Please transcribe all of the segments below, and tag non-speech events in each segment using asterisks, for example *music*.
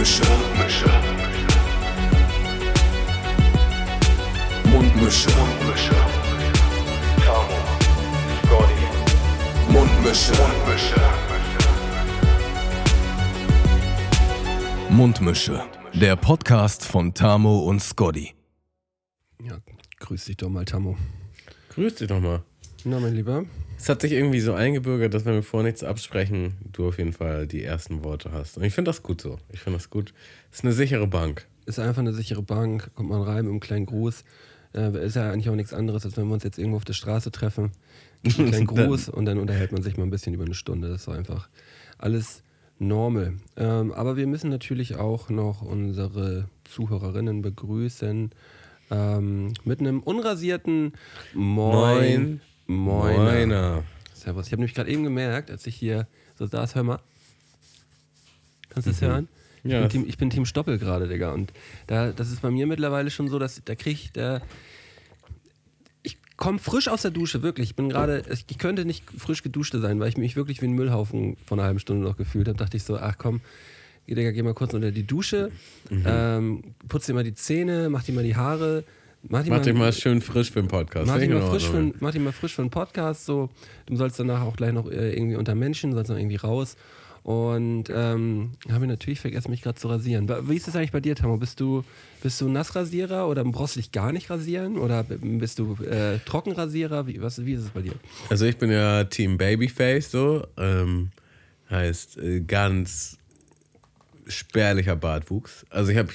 Mundmische. Mundmische. Mundmische. Tamo. Scotty. Mundmische. Mundmische. Mundmische. Der Podcast von Tamo und Scotty. Ja, grüß dich doch mal, Tammo. Grüß dich doch mal. Na, mein Lieber. Es hat sich irgendwie so eingebürgert, dass wenn wir vor nichts absprechen, du auf jeden Fall die ersten Worte hast. Und ich finde das gut so. Ich finde das gut. Es ist eine sichere Bank. Ist einfach eine sichere Bank, kommt man rein mit einem kleinen Gruß. Äh, ist ja eigentlich auch nichts anderes, als wenn wir uns jetzt irgendwo auf der Straße treffen. Einen kleinen *laughs* Gruß und dann unterhält man sich mal ein bisschen über eine Stunde. Das ist so einfach alles normal. Ähm, aber wir müssen natürlich auch noch unsere Zuhörerinnen begrüßen. Ähm, mit einem unrasierten Moin. Moiner. Moiner. Servus. Ich habe nämlich gerade eben gemerkt, als ich hier so saß, hör mal. Kannst du es hören? Ich, Ja, bin das- Team, ich bin Team Stoppel gerade, Digga. Und da, das ist bei mir mittlerweile schon so, dass da krieg ich, da, ich komme frisch aus der Dusche, wirklich. Ich bin gerade, ich ich könnte nicht frisch geduscht sein, weil ich mich wirklich wie ein Müllhaufen vor einer halben Stunde noch gefühlt habe. Dachte ich so, ach komm, Digga, geh mal kurz unter die Dusche, Mhm. ähm, putz dir mal die Zähne, mach dir mal die Haare. Mach, dich mal schön frisch für den Podcast. Mach dich, mal frisch für, ein- mach dich mal frisch für einen Podcast. So. Du sollst danach auch gleich noch äh, irgendwie unter Menschen, sollst noch irgendwie raus. Und ähm, habe ich natürlich vergessen, mich gerade zu rasieren. Wie ist das eigentlich bei dir, Tamo? Bist du, bist du Nassrasierer oder brauchst du dich gar nicht rasieren? Oder bist du äh, Trockenrasierer? Wie, was, wie ist es bei dir? Also ich bin ja Team Babyface so. Ähm, heißt äh, ganz spärlicher Bartwuchs. Also ich habe,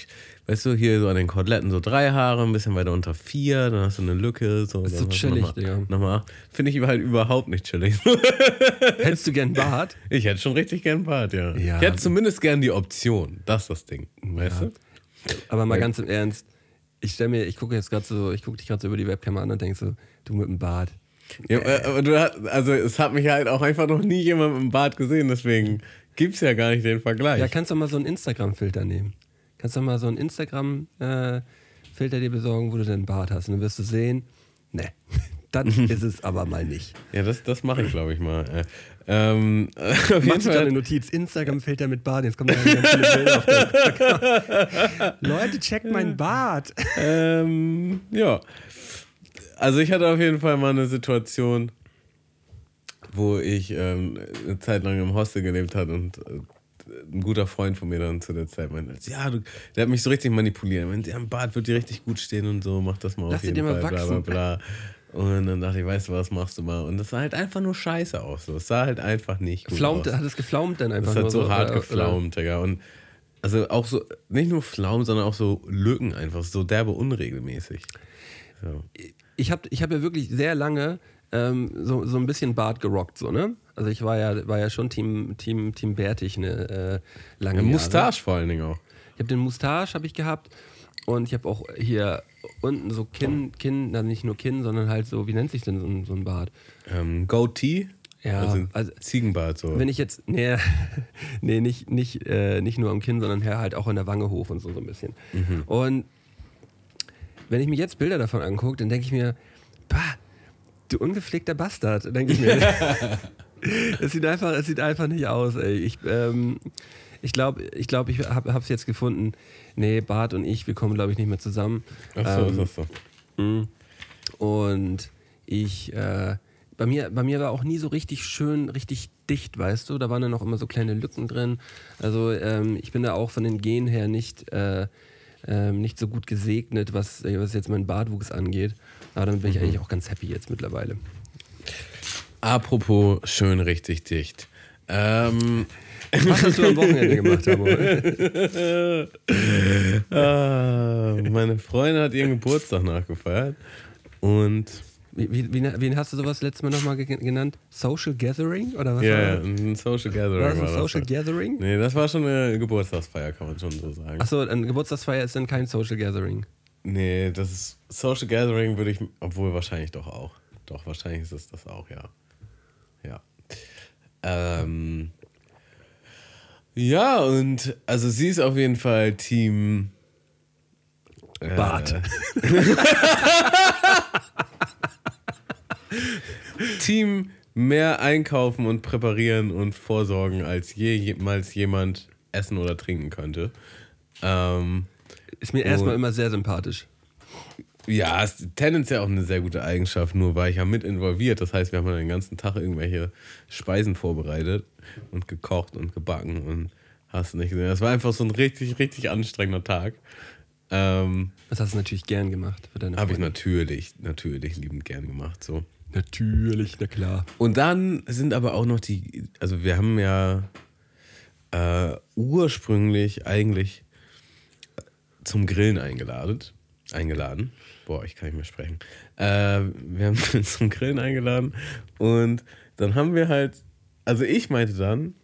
weißt du, hier so an den Koteletten so drei Haare, ein bisschen weiter unter vier, dann hast du eine Lücke. So, ist so chillig, nochmal- Digga. Nochmal. Finde ich halt überhaupt nicht chillig. *laughs* Hättest du gern Bart? Ich hätte schon richtig gern Bart, ja. Ja. Ich hätte zumindest gern die Option. Das ist das Ding. Weißt du? Aber mal Ja. ganz im Ernst. Ich stell mir, ich gucke jetzt gerade so, ich gucke dich gerade so über die Webcam an und denke so, du mit dem Bart. Ja, aber du hast, also es hat mich halt auch einfach noch nie jemand mit dem Bart gesehen, deswegen gibt es ja gar nicht den Vergleich. Ja, kannst du mal so einen Instagram-Filter nehmen. Kannst du mal so einen Instagram-Filter dir besorgen, wo du deinen Bart hast. Und dann wirst du sehen, ne, *laughs* dann *laughs* ist es aber mal nicht. Ja, das, das mache ich, glaube ich, mal. Äh, ähm, *laughs* auf jeden Mach dir Fall, eine Notiz, Instagram-Filter mit Bart. Jetzt kommen da ganz viele Bilder auf den Leute, checkt meinen Bart. ähm, ja. Also ich hatte auf jeden Fall mal eine Situation, wo ich ähm, eine Zeit lang im Hostel gelebt habe und äh, ein guter Freund von mir dann zu der Zeit meinte, ja, du, der hat mich so richtig manipuliert. Er meinte, ja, ein Bart wird dir richtig gut stehen und so, mach das mal Lass auf dir jeden den mal Fall, bla bla wachsen. bla. Und dann dachte ich, weißt du was, machst du mal. Und das sah halt einfach nur scheiße aus. So. Es sah halt einfach nicht gut Flaumt, aus. hat es geflaumt dann einfach Das nur hat so hart oder- geflaumt, Digga. Und also auch so, nicht nur Pflaumen, sondern auch so Lücken einfach, so derbe unregelmäßig. So. ich habe ich hab ja wirklich sehr lange ähm, so, so ein bisschen Bart gerockt, so, ne? Also ich war ja, war ja schon Team, Team, Team Bärtig eine äh, lange Jahre. Mustache vor allen Dingen auch. Ich habe den Mustache habe ich gehabt und ich habe auch hier unten so Kinn, Kinn, na nicht nur Kinn, sondern halt so, wie nennt sich denn so ein, so ein Bart? Ähm, Goatee, Ja, also, also- Ziegenbart so. Wenn ich jetzt, nee, *laughs* nee nicht, nicht, äh, nicht nur am Kinn, sondern her halt auch in der Wange hoch und so, so ein bisschen. Und wenn ich mir jetzt Bilder davon angucke, dann denke ich mir, bah, du ungepflegter Bastard, denke ich mir. *laughs* es, sieht einfach, es sieht einfach nicht aus, ey. Ich, ähm, ich glaube, ich, glaub, ich habe es jetzt gefunden. Nee, Bart und ich, wir kommen, glaube ich, nicht mehr zusammen. Ach so, Ähm, ist das so. Mhm. Und ich, äh, bei mir, bei mir war auch nie so richtig schön, richtig dicht, weißt du? Da waren dann noch immer so kleine Lücken drin. Also ähm, ich bin da auch von den Genen her nicht, äh, ähm, nicht so gut gesegnet, was, was jetzt meinen Bartwuchs angeht. Aber damit bin ich eigentlich auch ganz happy jetzt mittlerweile. Apropos schön richtig dicht. Ähm, *laughs* Was hast du am Wochenende gemacht, Amo? *laughs* ah, meine Freundin hat ihren Geburtstag nachgefeiert und Wie, wie, wen hast du sowas letztes Mal nochmal ge- genannt? Social Gathering? Oder was ja, war ja, das? ein Social Gathering War das ein das Social halt. Gathering? Nee, das war schon eine Geburtstagsfeier, kann man schon so sagen. Achso, ein Geburtstagsfeier ist dann kein Social Gathering. Nee, das ist Social Gathering würde ich, obwohl wahrscheinlich doch auch. Doch, wahrscheinlich ist es das auch, ja. Ja. Ähm, ja, und also sie ist auf jeden Fall Team äh, Bart. *laughs* Team mehr einkaufen und präparieren und vorsorgen als jemals jemand essen oder trinken könnte. Ähm, Ist mir erstmal immer sehr sympathisch. ja, ist tendenziell auch eine sehr gute Eigenschaft, nur war ich ja mit involviert. Das heißt, wir haben ja den ganzen Tag irgendwelche Speisen vorbereitet und gekocht und gebacken und hast du nicht gesehen. Das war einfach so ein richtig, richtig anstrengender Tag. Ähm, Das hast du natürlich gern gemacht für deine Habe ich natürlich, natürlich liebend gern gemacht. So. Natürlich, na klar. Und dann sind aber auch noch die, also wir haben ja äh, ursprünglich eigentlich zum Grillen eingeladen. Eingeladen. Boah, ich kann nicht mehr sprechen. Äh, wir haben *laughs* zum Grillen eingeladen und dann haben wir halt, also ich meinte dann,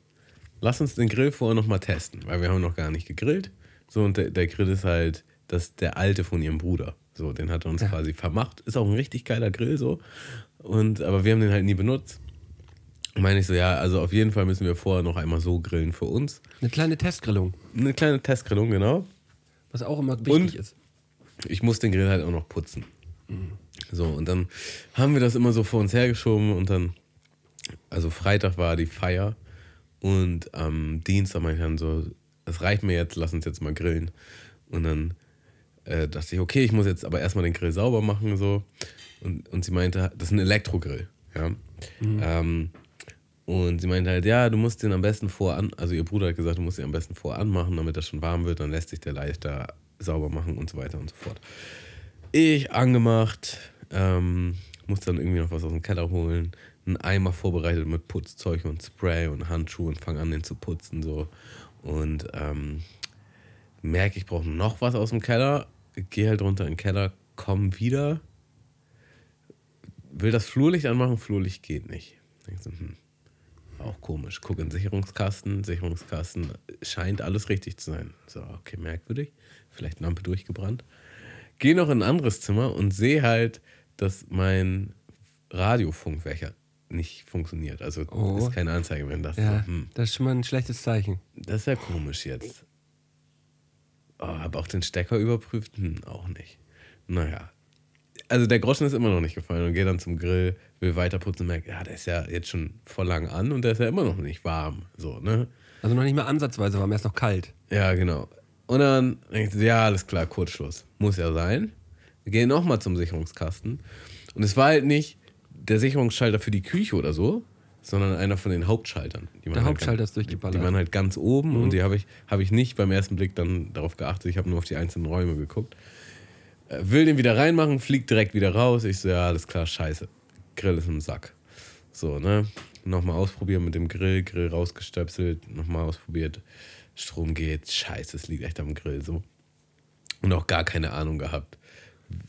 lass uns den Grill vorher nochmal testen, weil wir haben noch gar nicht gegrillt. So, und der, der Grill ist halt das, der alte von ihrem Bruder. So, den hat er uns quasi vermacht. Ist auch ein richtig geiler Grill so. Und, aber wir haben den halt nie benutzt. Meine ich so, ja, also auf jeden Fall müssen wir vorher noch einmal so grillen für uns. Eine kleine Testgrillung, Eine kleine Testgrillung, genau. Was auch immer wichtig Und? ist. Ich muss den Grill halt auch noch putzen. So, und dann haben wir das immer so vor uns hergeschoben und dann, also Freitag war die Feier und am Dienstag meinte ich dann so, es reicht mir jetzt, lass uns jetzt mal grillen. Und dann äh, dachte ich, okay, ich muss jetzt aber erstmal den Grill sauber machen, so. Und, und sie meinte, das ist ein Elektrogrill, ja. Ähm, und sie meinte halt, ja, du musst den am besten voran, also ihr Bruder hat gesagt, du musst den am besten voran machen, damit er schon warm wird, dann lässt sich der leichter sauber machen und so weiter und so fort. Ich angemacht, ähm, muss dann irgendwie noch was aus dem Keller holen, einen Eimer vorbereitet mit Putzzeug und Spray und Handschuhe und fange an, den zu putzen so. Und ähm, merke, ich brauche noch was aus dem Keller, gehe halt runter in den Keller, komm wieder, will das Flurlicht anmachen, Flurlicht geht nicht. Denk so, hm, auch komisch. Guck in den Sicherungskasten, Sicherungskasten scheint alles richtig zu sein. So, okay, merkwürdig. Vielleicht Lampe durchgebrannt. Gehe noch in ein anderes Zimmer und sehe halt, dass mein Radiofunkwecker nicht funktioniert. Also Oh. ist keine Anzeige mehr. Das, Ja, so, hm, das ist schon mal ein schlechtes Zeichen. das ist ja komisch jetzt. Oh, habe auch den Stecker überprüft? Hm, auch nicht. Naja. Also der Groschen ist immer noch nicht gefallen und gehe dann zum Grill, will weiter putzen und merke, ja, der ist ja jetzt schon voll lang an und der ist ja immer noch nicht warm. So, ne? Also noch nicht mal ansatzweise warm, er ist noch kalt. Ja, genau. Und dann denke ich, ja, alles klar, Kurzschluss. Muss ja sein. Wir gehen nochmal zum Sicherungskasten. Und es war halt nicht der Sicherungsschalter für die Küche oder so, sondern einer von den Hauptschaltern. Der halt Hauptschalter ganz, ist durchgeballert. Die waren halt ganz oben und die habe ich, hab ich nicht beim ersten Blick dann darauf geachtet. Ich habe nur auf die einzelnen Räume geguckt. Will den wieder reinmachen, fliegt direkt wieder raus. Ich so, ja, alles klar, scheiße. Grill ist im Sack. So, ne? Nochmal ausprobieren mit dem Grill, Grill rausgestöpselt, nochmal ausprobiert. Strom geht, scheiße, es liegt echt am Grill so. Und auch gar keine Ahnung gehabt,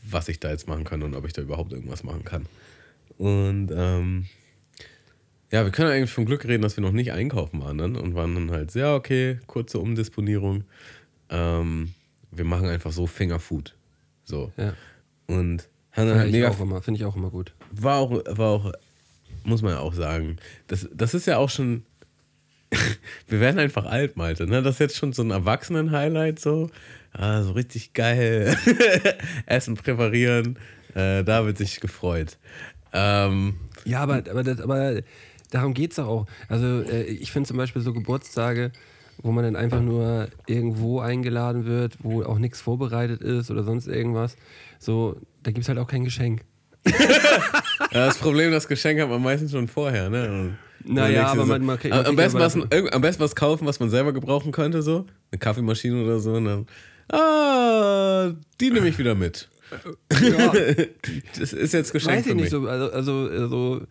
was ich da jetzt machen kann und ob ich da überhaupt irgendwas machen kann. Und ähm, ja, wir können eigentlich vom Glück reden, dass wir noch nicht einkaufen waren dann und waren dann halt, ja, okay, kurze Umdisponierung. Ähm, wir machen einfach so Fingerfood. So. Ja. Und halt ich, mega auch immer, finde ich auch immer gut. war auch, war auch, muss man ja auch sagen, das, das ist ja auch schon, *laughs* wir werden einfach alt, Malte. Ne? Das ist jetzt schon so ein Erwachsenen-Highlight, so. Ah, so richtig geil. *laughs* Essen präparieren. Äh, da wird sich gefreut. Ähm, Ja, aber, aber, das, aber darum geht es doch auch. Also äh, ich finde zum Beispiel so Geburtstage, wo man dann einfach nur irgendwo eingeladen wird, wo auch nichts vorbereitet ist oder sonst irgendwas. So, da gibt es halt auch kein Geschenk. *laughs* ja, das Problem, das Geschenk hat man meistens schon vorher. Ne? Und Naja, aber man- man man am, besten was, am besten was kaufen, was man selber gebrauchen könnte, so. Eine Kaffeemaschine oder so. Und dann, ah, die nehme ich wieder mit. Ja, *laughs* Das ist jetzt Geschenk weiß ich nicht so. Also, also, also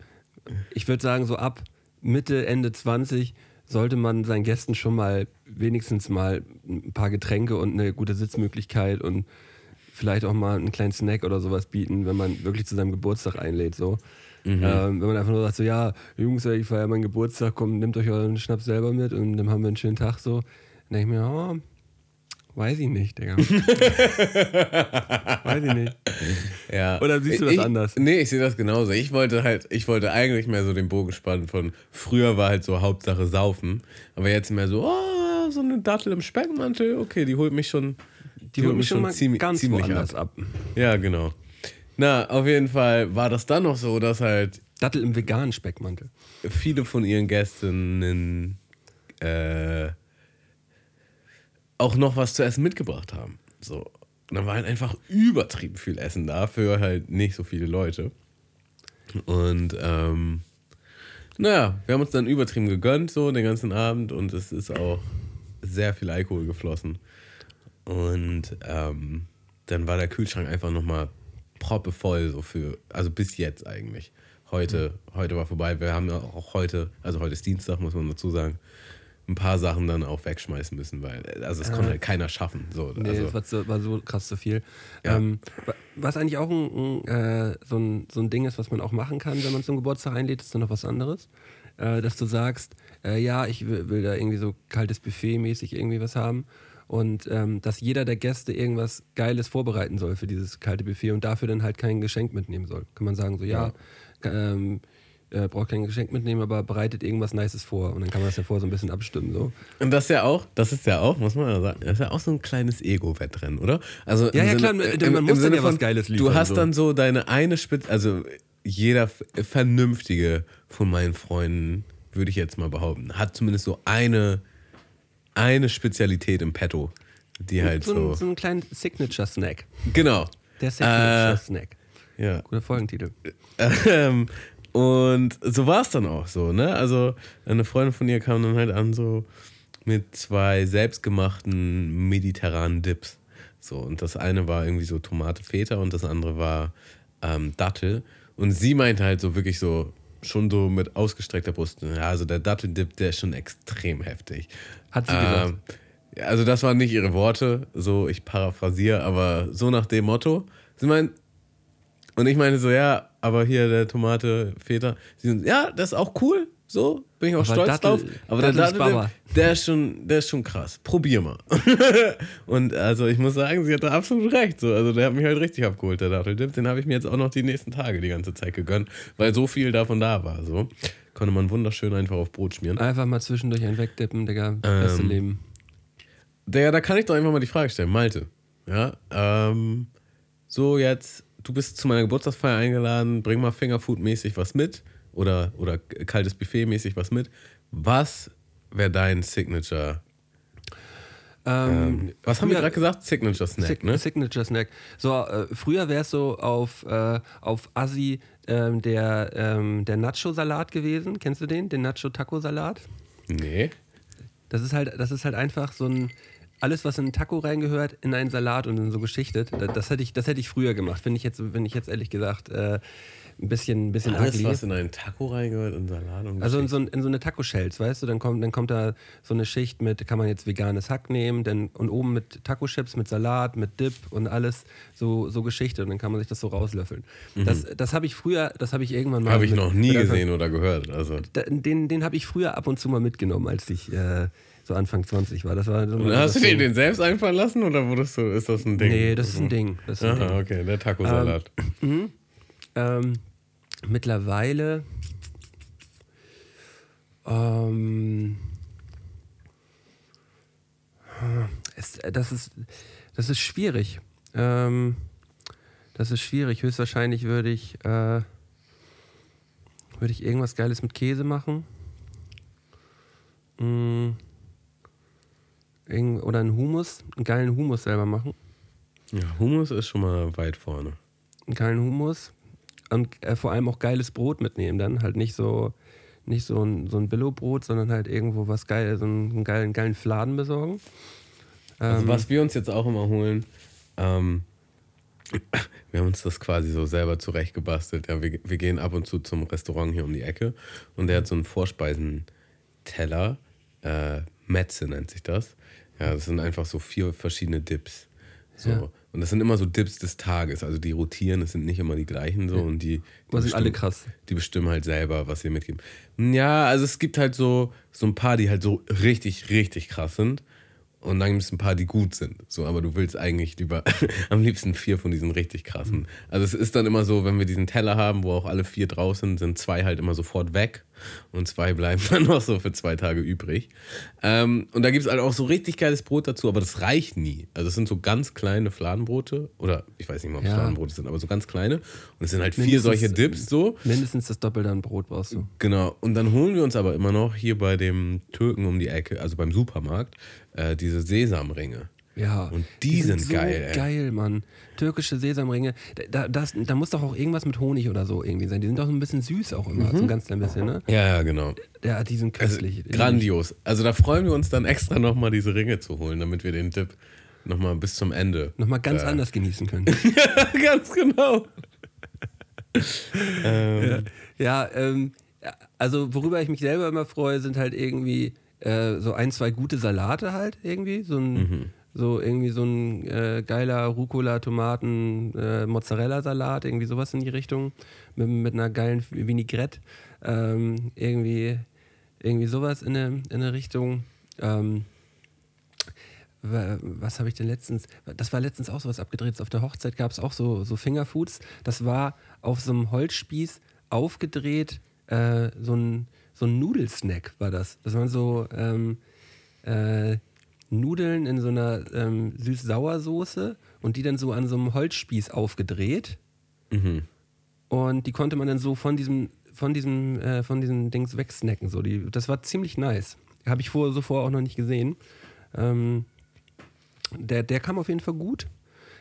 ich würde sagen, so ab Mitte, Ende 20 sollte man seinen Gästen schon mal wenigstens mal ein paar Getränke und eine gute Sitzmöglichkeit und vielleicht auch mal einen kleinen Snack oder sowas bieten, wenn man wirklich zu seinem Geburtstag einlädt. So. Ähm, wenn man einfach nur sagt, so ja, Jungs, ich feiere meinen Geburtstag, kommt, nehmt euch euren Schnaps selber mit und dann haben wir einen schönen Tag so. Dann denke ich mir, oh, weiß ich nicht, Digga. *laughs* weiß ich nicht. Ja. Oder siehst du das ich, anders? Nee, ich sehe das genauso. Ich wollte halt, ich wollte eigentlich mehr so den Bogen spannen von früher war halt so Hauptsache saufen, aber jetzt mehr so, oh, so eine Dattel im Speckmantel, okay, die holt mich schon, Die holt mich schon mal ganz woanders ab. Ja, genau. Na, auf jeden Fall war das dann noch so, dass halt Dattel im veganen Speckmantel. viele von ihren Gästinnen äh, auch noch was zu essen mitgebracht haben. So. Und dann war halt einfach übertrieben viel Essen da für halt nicht so viele Leute. Und ähm, naja, wir haben uns dann übertrieben gegönnt, so den ganzen Abend und es ist auch sehr viel Alkohol geflossen. Und ähm, dann war der Kühlschrank einfach nochmal proppevoll, so für, also bis jetzt eigentlich. Heute, heute war vorbei. Wir haben ja auch heute, also heute ist Dienstag, muss man dazu sagen, ein paar Sachen dann auch wegschmeißen müssen, weil, also es konnte halt keiner schaffen. So, Nee, also, das war, so, war so krass zu viel. Ja. Ähm, wa- was eigentlich auch ein, ein, äh, so, ein, so ein Ding ist, was man auch machen kann, wenn man zum Geburtstag einlädt, ist dann noch was anderes. Äh, dass du sagst, äh, ja, ich will, will da irgendwie so kaltes Buffet mäßig irgendwie was haben. Und ähm, dass jeder der Gäste irgendwas Geiles vorbereiten soll für dieses kalte Buffet und dafür dann halt kein Geschenk mitnehmen soll. Kann man sagen, so ja, ähm, äh, braucht kein Geschenk mitnehmen, aber bereitet irgendwas Nices vor. Und dann kann man das ja vorher so ein bisschen abstimmen. So. Und das ist ja auch, das ist ja auch, muss man ja sagen, das ist ja auch so ein kleines Ego-Wettrennen, oder? Also Ja, im ja, klar, Sinne- man muss dann ja was Geiles Du liefern, hast so. dann so deine eine Spitze, also jeder Vernünftige von meinen Freunden, würde ich jetzt mal behaupten, hat zumindest so eine, eine Spezialität im Petto, die halt so, so, ein, so einen kleinen Signature-Snack. genau. Der Signature Äh, Snack. Ja. Guter Folgentitel. *laughs* Ähm, und so war es dann auch so, ne? Also eine Freundin von ihr kam dann halt an so mit zwei selbstgemachten mediterranen Dips. So, und das eine war irgendwie so Tomate Feta und das andere war ähm, Dattel. Und sie meinte halt so wirklich so, schon so mit ausgestreckter Brust, ja, also der Datteldip, der ist schon extrem heftig. Hat sie gesagt. Ähm, ja, also das waren nicht ihre Worte, so ich paraphrasiere, aber so nach dem Motto. Sie meint, und ich meine so, ja, aber hier der Tomate Feta, sind, ja, das ist auch cool, so, bin ich auch Aber stolz Dattel- drauf. Aber der Dattel ist Dattel, der ist schon, der ist schon krass. Probier mal. *laughs* und also ich muss sagen, sie hatte absolut recht. So. Also der hat mich halt richtig abgeholt, der Datteldip. Den habe ich mir jetzt auch noch die nächsten Tage die ganze Zeit gegönnt, weil so viel davon da war. So. Konnte man wunderschön einfach auf Brot schmieren. Einfach mal zwischendurch ein wegdippen, Digga. Beste Ähm, Leben. Der, da kann ich doch einfach mal die Frage stellen. Malte, ja, ähm, so jetzt, du bist zu meiner Geburtstagsfeier eingeladen, bring mal Fingerfood-mäßig was mit oder, oder kaltes Buffet-mäßig was mit. Was wäre dein Signature? Ähm, Was haben wir gerade gesagt? Signature Snack, Sig ne? Signature Snack. So, äh, früher wäre es so auf, äh, auf Assi ähm, der, ähm, der Nacho-Salat gewesen. Kennst du den? Den Nacho-Taco-Salat? Nee. Das ist halt, das ist halt einfach so ein. Alles, was in einen Taco reingehört, in einen Salat und dann so geschichtet. Das, das, hätte, ich, das hätte ich früher gemacht. Finde ich jetzt, finde ich jetzt ehrlich gesagt äh, ein bisschen, ein bisschen Alles, ugly. was in einen Taco reingehört und Salat und Also in so, in so eine Taco-Shells, weißt du, dann kommt, dann kommt da so eine Schicht mit, kann man jetzt veganes Hack nehmen, dann, und oben mit Taco-Chips, mit Salat, mit Dip und alles, so, so Geschichte und dann kann man sich das so rauslöffeln. Das, das habe ich früher, das habe ich irgendwann mal. Habe Mhm. ich noch nie gesehen oder gehört. Also. Den, den habe ich früher ab und zu mal mitgenommen, als ich äh, so Anfang 20 war. Das war so hast du dir den selbst einfallen lassen oder wurdest du, ist das ein Ding? Nee, das ist ein Ding. Das ist ein Ding. Aha, okay, der Taco-Salat. Ähm, mittlerweile. Ähm, es, das, ist, das ist schwierig. Ähm, das ist schwierig. Höchstwahrscheinlich würde ich, äh, würde ich irgendwas Geiles mit Käse machen. Mm, oder einen Hummus, einen geilen Hummus selber machen. ja, Hummus ist schon mal weit vorne. einen geilen Hummus und äh, vor allem auch geiles Brot mitnehmen dann. Halt nicht so, nicht so ein, so ein Billo-Brot, sondern halt irgendwo was geil, so einen, geilen, geilen Fladen besorgen. Also Ähm, was wir uns jetzt auch immer holen, ähm, *laughs* wir haben uns das quasi so selber zurechtgebastelt. Ja, wir, wir gehen ab und zu zum Restaurant hier um die Ecke und der hat so einen Vorspeisenteller, äh, Metze nennt sich das. Ja, das sind einfach so vier verschiedene Dips. So. Ja. Und das sind immer so Dips des Tages. Also die rotieren, das sind nicht immer die gleichen so und die, die Aber sind alle krass. die bestimmen halt selber, was sie mitgeben. Ja, also es gibt halt so, so ein paar, die halt so richtig, richtig krass sind. Und dann gibt es ein paar, die gut sind. So, aber du willst eigentlich lieber *laughs* am liebsten vier von diesen richtig krassen. Also es ist dann immer so, wenn wir diesen Teller haben, wo auch alle vier draus sind, sind zwei halt immer sofort weg. Und zwei bleiben *laughs* dann noch so für zwei Tage übrig. Ähm, und da gibt es halt auch so richtig geiles Brot dazu, aber das reicht nie. Also es sind so ganz kleine Fladenbrote. Oder ich weiß nicht mal, ob es Ja. Fladenbrote sind, aber so ganz kleine. Und es sind halt vier Mindestens- solche Dips so. Mindestens das Doppelte an Brot brauchst du. Genau. Und dann holen wir uns aber immer noch hier bei dem Türken um die Ecke, also beim Supermarkt, äh, diese Sesamringe. Ja. Und die sind so geil, ey. geil, Mann. Türkische Sesamringe. Da, das, da muss doch auch irgendwas mit Honig oder so irgendwie sein. Die sind doch so ein bisschen süß auch immer, so ein ganz klein bisschen, ne? Ja, ja, genau. Ja, die sind Mhm. Also, köstlich. grandios. Also da freuen wir uns dann extra nochmal diese Ringe zu holen, damit wir den Tipp nochmal bis zum Ende. Nochmal ganz äh, anders genießen können. *laughs* Ganz genau. *laughs* ähm, Ja, ähm, also worüber ich mich selber immer freue, sind halt irgendwie äh, so ein, zwei gute Salate halt irgendwie. So ein, Mhm. so irgendwie so ein äh, geiler Rucola, Tomaten, äh, Mozzarella-Salat, irgendwie sowas in die Richtung. Mit, mit einer geilen Vinaigrette. Ähm, irgendwie, irgendwie sowas in eine, in eine Richtung. Ähm, wa- was habe ich denn letztens? Das war letztens auch sowas abgedreht. Auf der Hochzeit gab es auch so, so Fingerfoods. Das war auf so einem Holzspieß aufgedreht, äh, so ein, so ein Nudelsnack war das. Das waren so ähm, äh, Nudeln in so einer ähm, süß-sauer-Soße und die dann so an so einem Holzspieß aufgedreht. mhm. Und die konnte man dann so von diesem, von diesem, äh, von diesen Dings wegsnacken. So. Die, das war ziemlich nice. Habe ich vor, so vorher auch noch nicht gesehen. Ähm, der, der kam auf jeden Fall gut.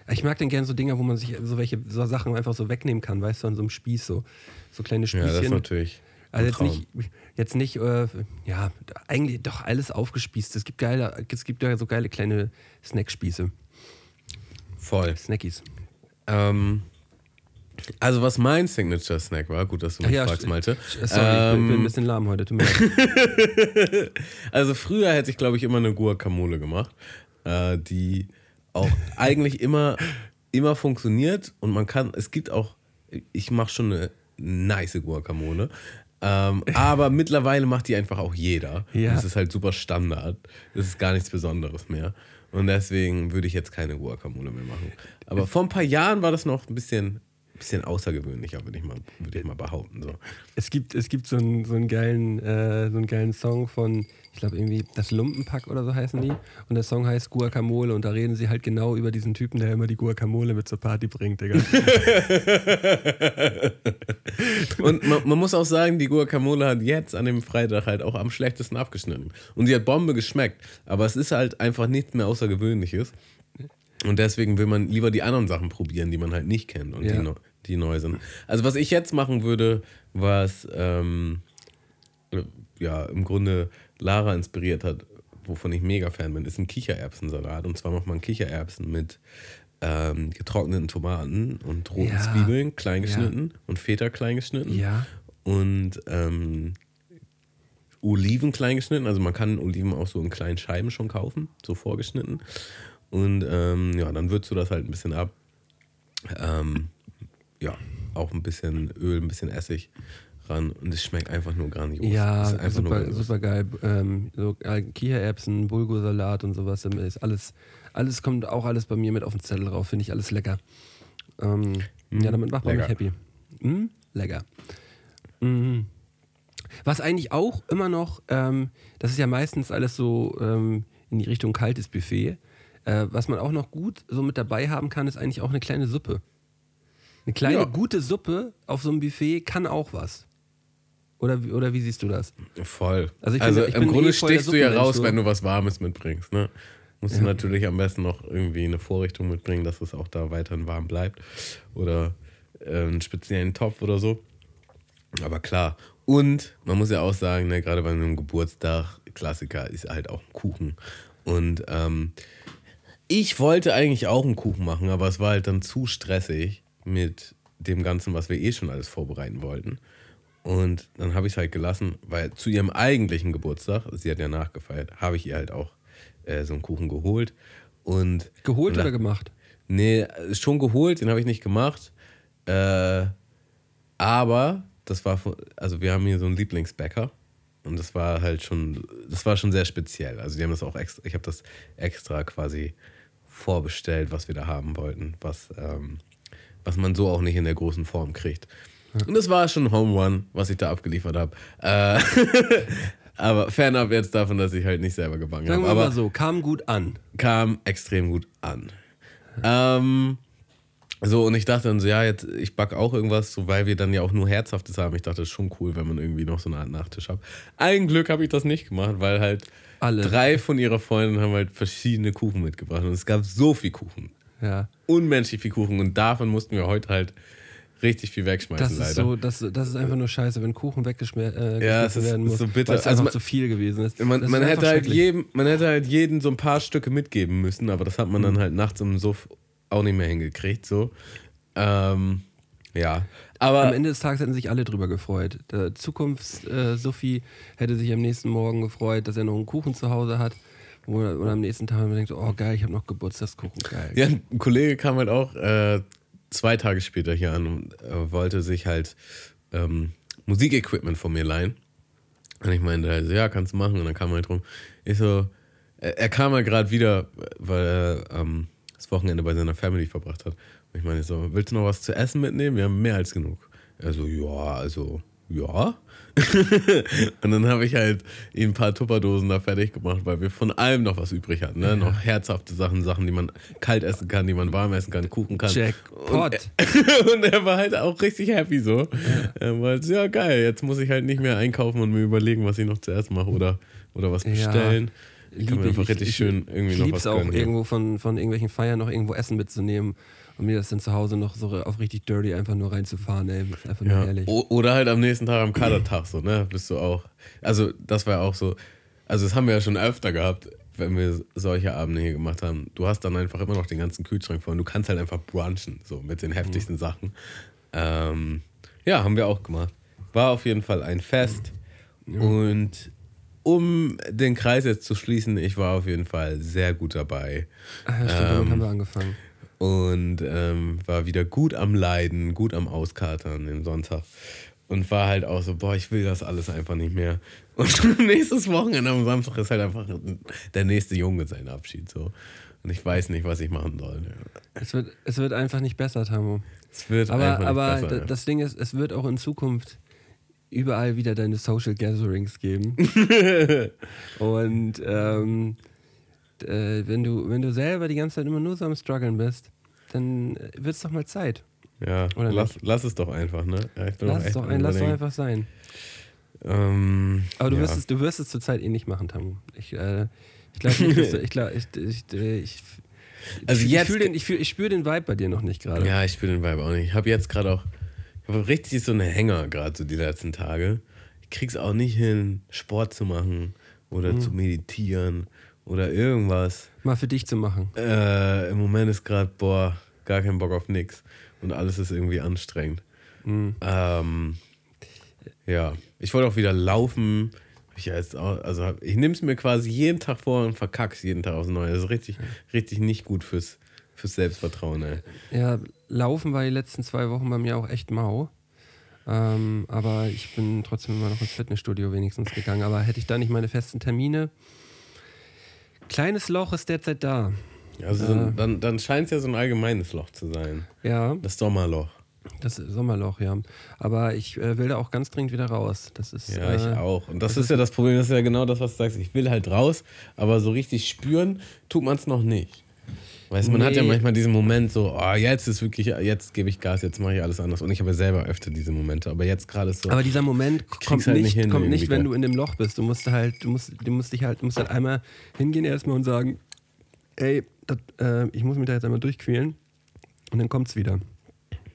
Ich mag dann gerne so Dinger, wo man sich so welche so Sachen einfach so wegnehmen kann, weißt du, an so einem Spieß, so, so kleine Ja, Spießchen. das ist natürlich. Also jetzt nicht, jetzt nicht, äh, ja, eigentlich doch alles aufgespießt. Es gibt geile, es gibt ja so geile kleine Snackspieße, Voll. Snackies. Ähm, also was mein Signature Snack war, gut, dass du mich Ja, fragst, st- Malte. Sorry, ich bin- ich bin ein Ähm, bisschen lahm heute. Tut mir *laughs* leid. Also früher hätte ich, glaube ich, immer eine Guacamole gemacht, äh, die auch *laughs* eigentlich immer, immer funktioniert und man kann, es gibt auch, ich mache schon eine nice Guacamole, ähm, *laughs* aber mittlerweile macht die einfach auch jeder. Ja. Das ist halt super Standard. Das ist gar nichts Besonderes mehr. Und deswegen würde ich jetzt keine Guacamole mehr machen. Aber vor ein paar Jahren war das noch ein bisschen, bisschen außergewöhnlicher, würde ich, mal, würde ich mal behaupten. So. Es gibt, es gibt so einen, so einen, geilen, äh, so einen geilen Song von, ich glaube irgendwie das Lumpenpack oder so heißen die. Und der Song heißt Guacamole und da reden sie halt genau über diesen Typen, der immer die Guacamole mit zur Party bringt, Digga. *laughs* Und man, man muss auch sagen, die Guacamole hat jetzt an dem Freitag halt auch am schlechtesten abgeschnitten. Und sie hat Bombe geschmeckt. Aber es ist halt einfach nichts mehr Außergewöhnliches. Und deswegen will man lieber die anderen Sachen probieren, die man halt nicht kennt und Ja. die, die neu sind. Also was ich jetzt machen würde, was ähm, ja im Grunde Lara inspiriert hat, wovon ich mega Fan bin, ist ein Kichererbsensalat. Und zwar macht man Kichererbsen mit ähm, getrockneten Tomaten und roten Ja. Zwiebeln klein geschnitten und Feta klein geschnitten Ja. und ähm, Oliven klein geschnitten. Also man kann Oliven auch so in kleinen Scheiben schon kaufen, so vorgeschnitten. Und ähm, ja, dann würzt du das halt ein bisschen ab. Ähm, ja, auch ein bisschen Öl, ein bisschen Essig ran und es schmeckt einfach nur grandios. Ja, super, grandios. super geil. Ähm, so äh, Kichererbsen, Bulgursalat und sowas ähm, ist alles, alles kommt auch alles bei mir mit auf den Zettel drauf. Finde ich alles lecker. Ähm, ja, damit macht man mich happy. Mm, lecker. Mm. Was eigentlich auch immer noch, ähm, das ist ja meistens alles so ähm, in die Richtung kaltes Buffet. Äh, was man auch noch gut so mit dabei haben kann, ist eigentlich auch eine kleine Suppe. Eine kleine Ja. gute Suppe auf so einem Buffet kann auch was. Oder, wie- oder wie siehst du das? Voll. Also Also, bin- ich im bin Grunde eh stichst du ja raus, wenn du was Warmes mitbringst. Ne? Musst du natürlich am besten noch irgendwie eine Vorrichtung mitbringen, dass es auch da weiterhin warm bleibt. Oder äh, einen speziellen Topf oder so. Aber klar. Und man muss ja auch sagen, ne, gerade bei einem Geburtstag, Klassiker ist halt auch ein Kuchen. Und ähm, ich wollte eigentlich auch einen Kuchen machen, aber es war halt dann zu stressig mit dem Ganzen, was wir eh schon alles vorbereiten wollten. Und dann habe ich es halt gelassen, weil zu ihrem eigentlichen Geburtstag, sie hat ja nachgefeiert, habe ich ihr halt auch äh, so einen Kuchen geholt. Und Geholt und oder gemacht? Nee, schon geholt, den habe ich nicht gemacht. Äh, aber das war, also wir haben hier so einen Lieblingsbäcker und das war halt schon, das war schon sehr speziell. Also die haben das auch extra, ich habe das extra quasi vorbestellt, was wir da haben wollten, was, ähm, was man so auch nicht in der großen Form kriegt. Und das war schon Home Run, was ich da abgeliefert habe. Äh, *laughs* aber fernab jetzt davon, dass ich halt nicht selber gebacken Sagen habe. Aber so, kam gut an. kam extrem gut an. Ähm, So, und ich dachte dann so, ja, jetzt, ich back auch irgendwas, so, weil wir dann ja auch nur Herzhaftes haben. Ich dachte, das ist schon cool, wenn man irgendwie noch so eine Art Nachtisch hat. Ein Glück habe ich das nicht gemacht, weil halt Alle. drei von ihrer Freundin haben halt verschiedene Kuchen mitgebracht. Und es gab so viel Kuchen. Ja. Unmenschlich viel Kuchen. Und davon mussten wir heute halt richtig viel wegschmeißen, Das ist leider. so, das, das ist einfach nur scheiße, wenn Kuchen weggeschmissen äh, Ja, es ist- werden ist muss, so bitter. weil es Also man- zu viel gewesen ist. Man, man, ist hätte halt jedem, man hätte halt jeden so ein paar Stücke mitgeben müssen, aber das hat man Mhm. dann halt nachts im Suff auch nicht mehr hingekriegt. So. Ähm, ja. Aber Am Ende des Tages hätten sich alle drüber gefreut. Der Zukunfts-Sophie hätte sich am nächsten Morgen gefreut, dass er noch einen Kuchen zu Hause hat. Oder, oder am nächsten Tag man denkt, so, oh geil, ich habe noch Geburtstagskuchen, geil. Ja, ein Kollege kam halt auch äh, zwei Tage später hier an und äh, wollte sich halt ähm, Musikequipment von mir leihen. Und ich meinte halt so, ja, kannst du machen. Und dann kam er halt rum. Ich so, er, er kam halt gerade wieder, weil er ähm, das Wochenende bei seiner Family verbracht hat. Und ich meine so, willst du noch was zu essen mitnehmen? Wir haben mehr als genug. Er so, ja, also, ja. *laughs* und dann habe ich halt ihm ein paar Tupperdosen da fertig gemacht, weil wir von allem noch was übrig hatten. Ne? Noch herzhafte Sachen, Sachen, die man kalt essen kann, die man warm essen kann, Kuchen kann. Jackpot. Und, *laughs* und er war halt auch richtig happy so. Er war halt, so, ja geil, jetzt muss ich halt nicht mehr einkaufen und mir überlegen, was ich noch zuerst mache oder, oder was bestellen. ich kann mir einfach richtig schön irgendwie ich noch was auch, gönnen. hier. irgendwo von, von irgendwelchen Feiern noch irgendwo Essen mitzunehmen und mir das dann zu Hause noch so auf richtig dirty einfach nur reinzufahren, ey. Ist einfach nur Ja. herrlich. O- Oder halt am nächsten Tag am Kadertag so, ne? Bist du auch. Also, das war ja auch so. Also, das haben wir ja schon öfter gehabt, wenn wir solche Abende hier gemacht haben. Du hast dann einfach immer noch den ganzen Kühlschrank voll und du kannst halt einfach brunchen, so mit den heftigsten Sachen. Ähm, ja, haben wir auch gemacht. War auf jeden Fall ein Fest. Und um den Kreis jetzt zu schließen, ich war auf jeden Fall sehr gut dabei. Ja, stimmt, damit haben wir angefangen. Und ähm, war wieder gut am Leiden, gut am Auskatern im Sonntag. Und war halt auch so, boah, ich will das alles einfach nicht mehr. Und *laughs* nächstes Wochenende am Samstag ist halt einfach der nächste Junggesellenabschied so. Und ich weiß nicht, was ich machen soll. Es wird, es wird einfach nicht besser, Tamo. Es wird Aber, einfach nicht aber besser, da- ja. das Ding ist, es wird auch in Zukunft überall wieder deine Social Gatherings geben. *laughs* Und ähm, äh, wenn, du, wenn du selber die ganze Zeit immer nur so am Struggeln bist, dann wird es doch mal Zeit. ja, oder lass, lass es doch einfach, ne? Lass es doch, ein, lass doch einfach sein. Ähm, Aber du, ja. wirst es, du wirst es zurzeit eh nicht machen, Tamu. Ich, äh, ich glaube nicht, du, *laughs* ich, glaub, ich, ich, äh, ich, Also ich, jetzt- ich, den, ich, fühl, ich spüre den Vibe bei dir noch nicht gerade. Ja, ich spüre den Vibe auch nicht. Ich habe jetzt gerade auch, ich habe richtig so eine Hänger gerade so die letzten Tage. Ich krieg's auch nicht hin, Sport zu machen oder zu meditieren oder irgendwas. Mal für dich zu machen. Äh, Im Moment ist gerade, boah, gar kein Bock auf nix. Und alles ist irgendwie anstrengend. Ähm, ja, ich wollte auch wieder laufen. Ich ja jetzt auch, also ich nehme es mir quasi jeden Tag vor und verkack's jeden Tag aufs Neue. Das ist richtig, richtig nicht gut fürs, fürs Selbstvertrauen, ey. Ja, Laufen war die letzten zwei Wochen bei mir auch echt mau. Ähm, aber ich bin trotzdem immer noch ins Fitnessstudio wenigstens gegangen. Aber hätte ich da nicht meine festen Termine. Kleines Loch ist derzeit da. Also so ein, dann, dann scheint es ja so ein allgemeines Loch zu sein. Ja, Das Sommerloch. das Sommerloch, ja. Aber ich äh, will da auch ganz dringend wieder raus. Das ist. Ja, ich äh, auch. Und das, ist ja das Problem, das ist ja genau das, was du sagst. Ich will halt raus, aber so richtig spüren tut man es noch nicht. Weißt du, man hat ja Nee. manchmal diesen Moment so, oh, jetzt ist wirklich, jetzt gebe ich Gas, jetzt mache ich alles anders. Und ich habe ja selber öfter diese Momente, aber jetzt gerade ist so. Aber dieser Moment kommt halt nicht, hin kommt nicht, wenn du in dem Loch bist. Du musst halt, du musst, du musst dich halt, du musst halt einmal hingehen erstmal und sagen, ey, das, äh, ich muss mich da jetzt einmal durchquälen und dann kommt's wieder.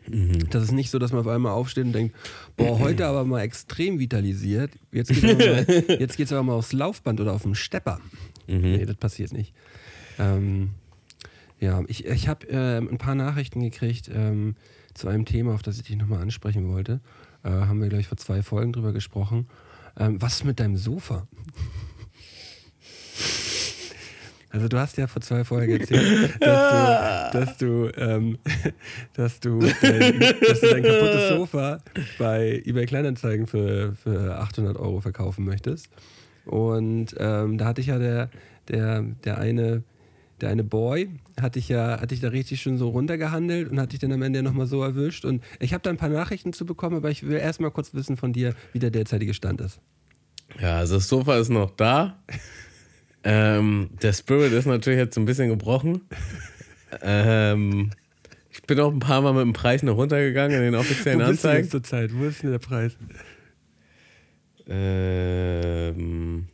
Mhm. Das ist nicht so, dass man auf einmal aufsteht und denkt, boah, heute aber mal extrem vitalisiert. Jetzt geht's aber mal, *laughs* jetzt geht's aber mal aufs Laufband oder auf den Stepper. Mhm. Nee, das passiert nicht. Ähm, ja, ich, ich habe äh, ein paar Nachrichten gekriegt ähm, zu einem Thema, auf das ich dich nochmal ansprechen wollte. Äh, haben wir, glaube ich, vor zwei Folgen drüber gesprochen. Ähm, was ist mit deinem Sofa? *laughs* Also du hast ja vor zwei Folgen erzählt, *laughs* dass du, dass du, ähm, *laughs* dass du, dein, dass du dein kaputtes Sofa bei eBay Kleinanzeigen für, für 800 Euro verkaufen möchtest. Und ähm, da hatte ich ja der, der, der eine, der eine Boy, hatte ich ja, hatte ich da richtig schön so runtergehandelt und hatte ich dann am Ende nochmal so erwischt. Und ich habe da ein paar Nachrichten zu bekommen, aber ich will erstmal kurz wissen von dir, wie der derzeitige Stand ist. ja, also das Sofa ist noch da. *laughs* ähm, der Spirit ist natürlich jetzt so ein bisschen gebrochen. ähm, ich bin auch ein paar Mal mit dem Preis noch runtergegangen in den offiziellen Wo bist du Anzeigen. jetzt zur Zeit? Wo ist denn der Preis? Ähm,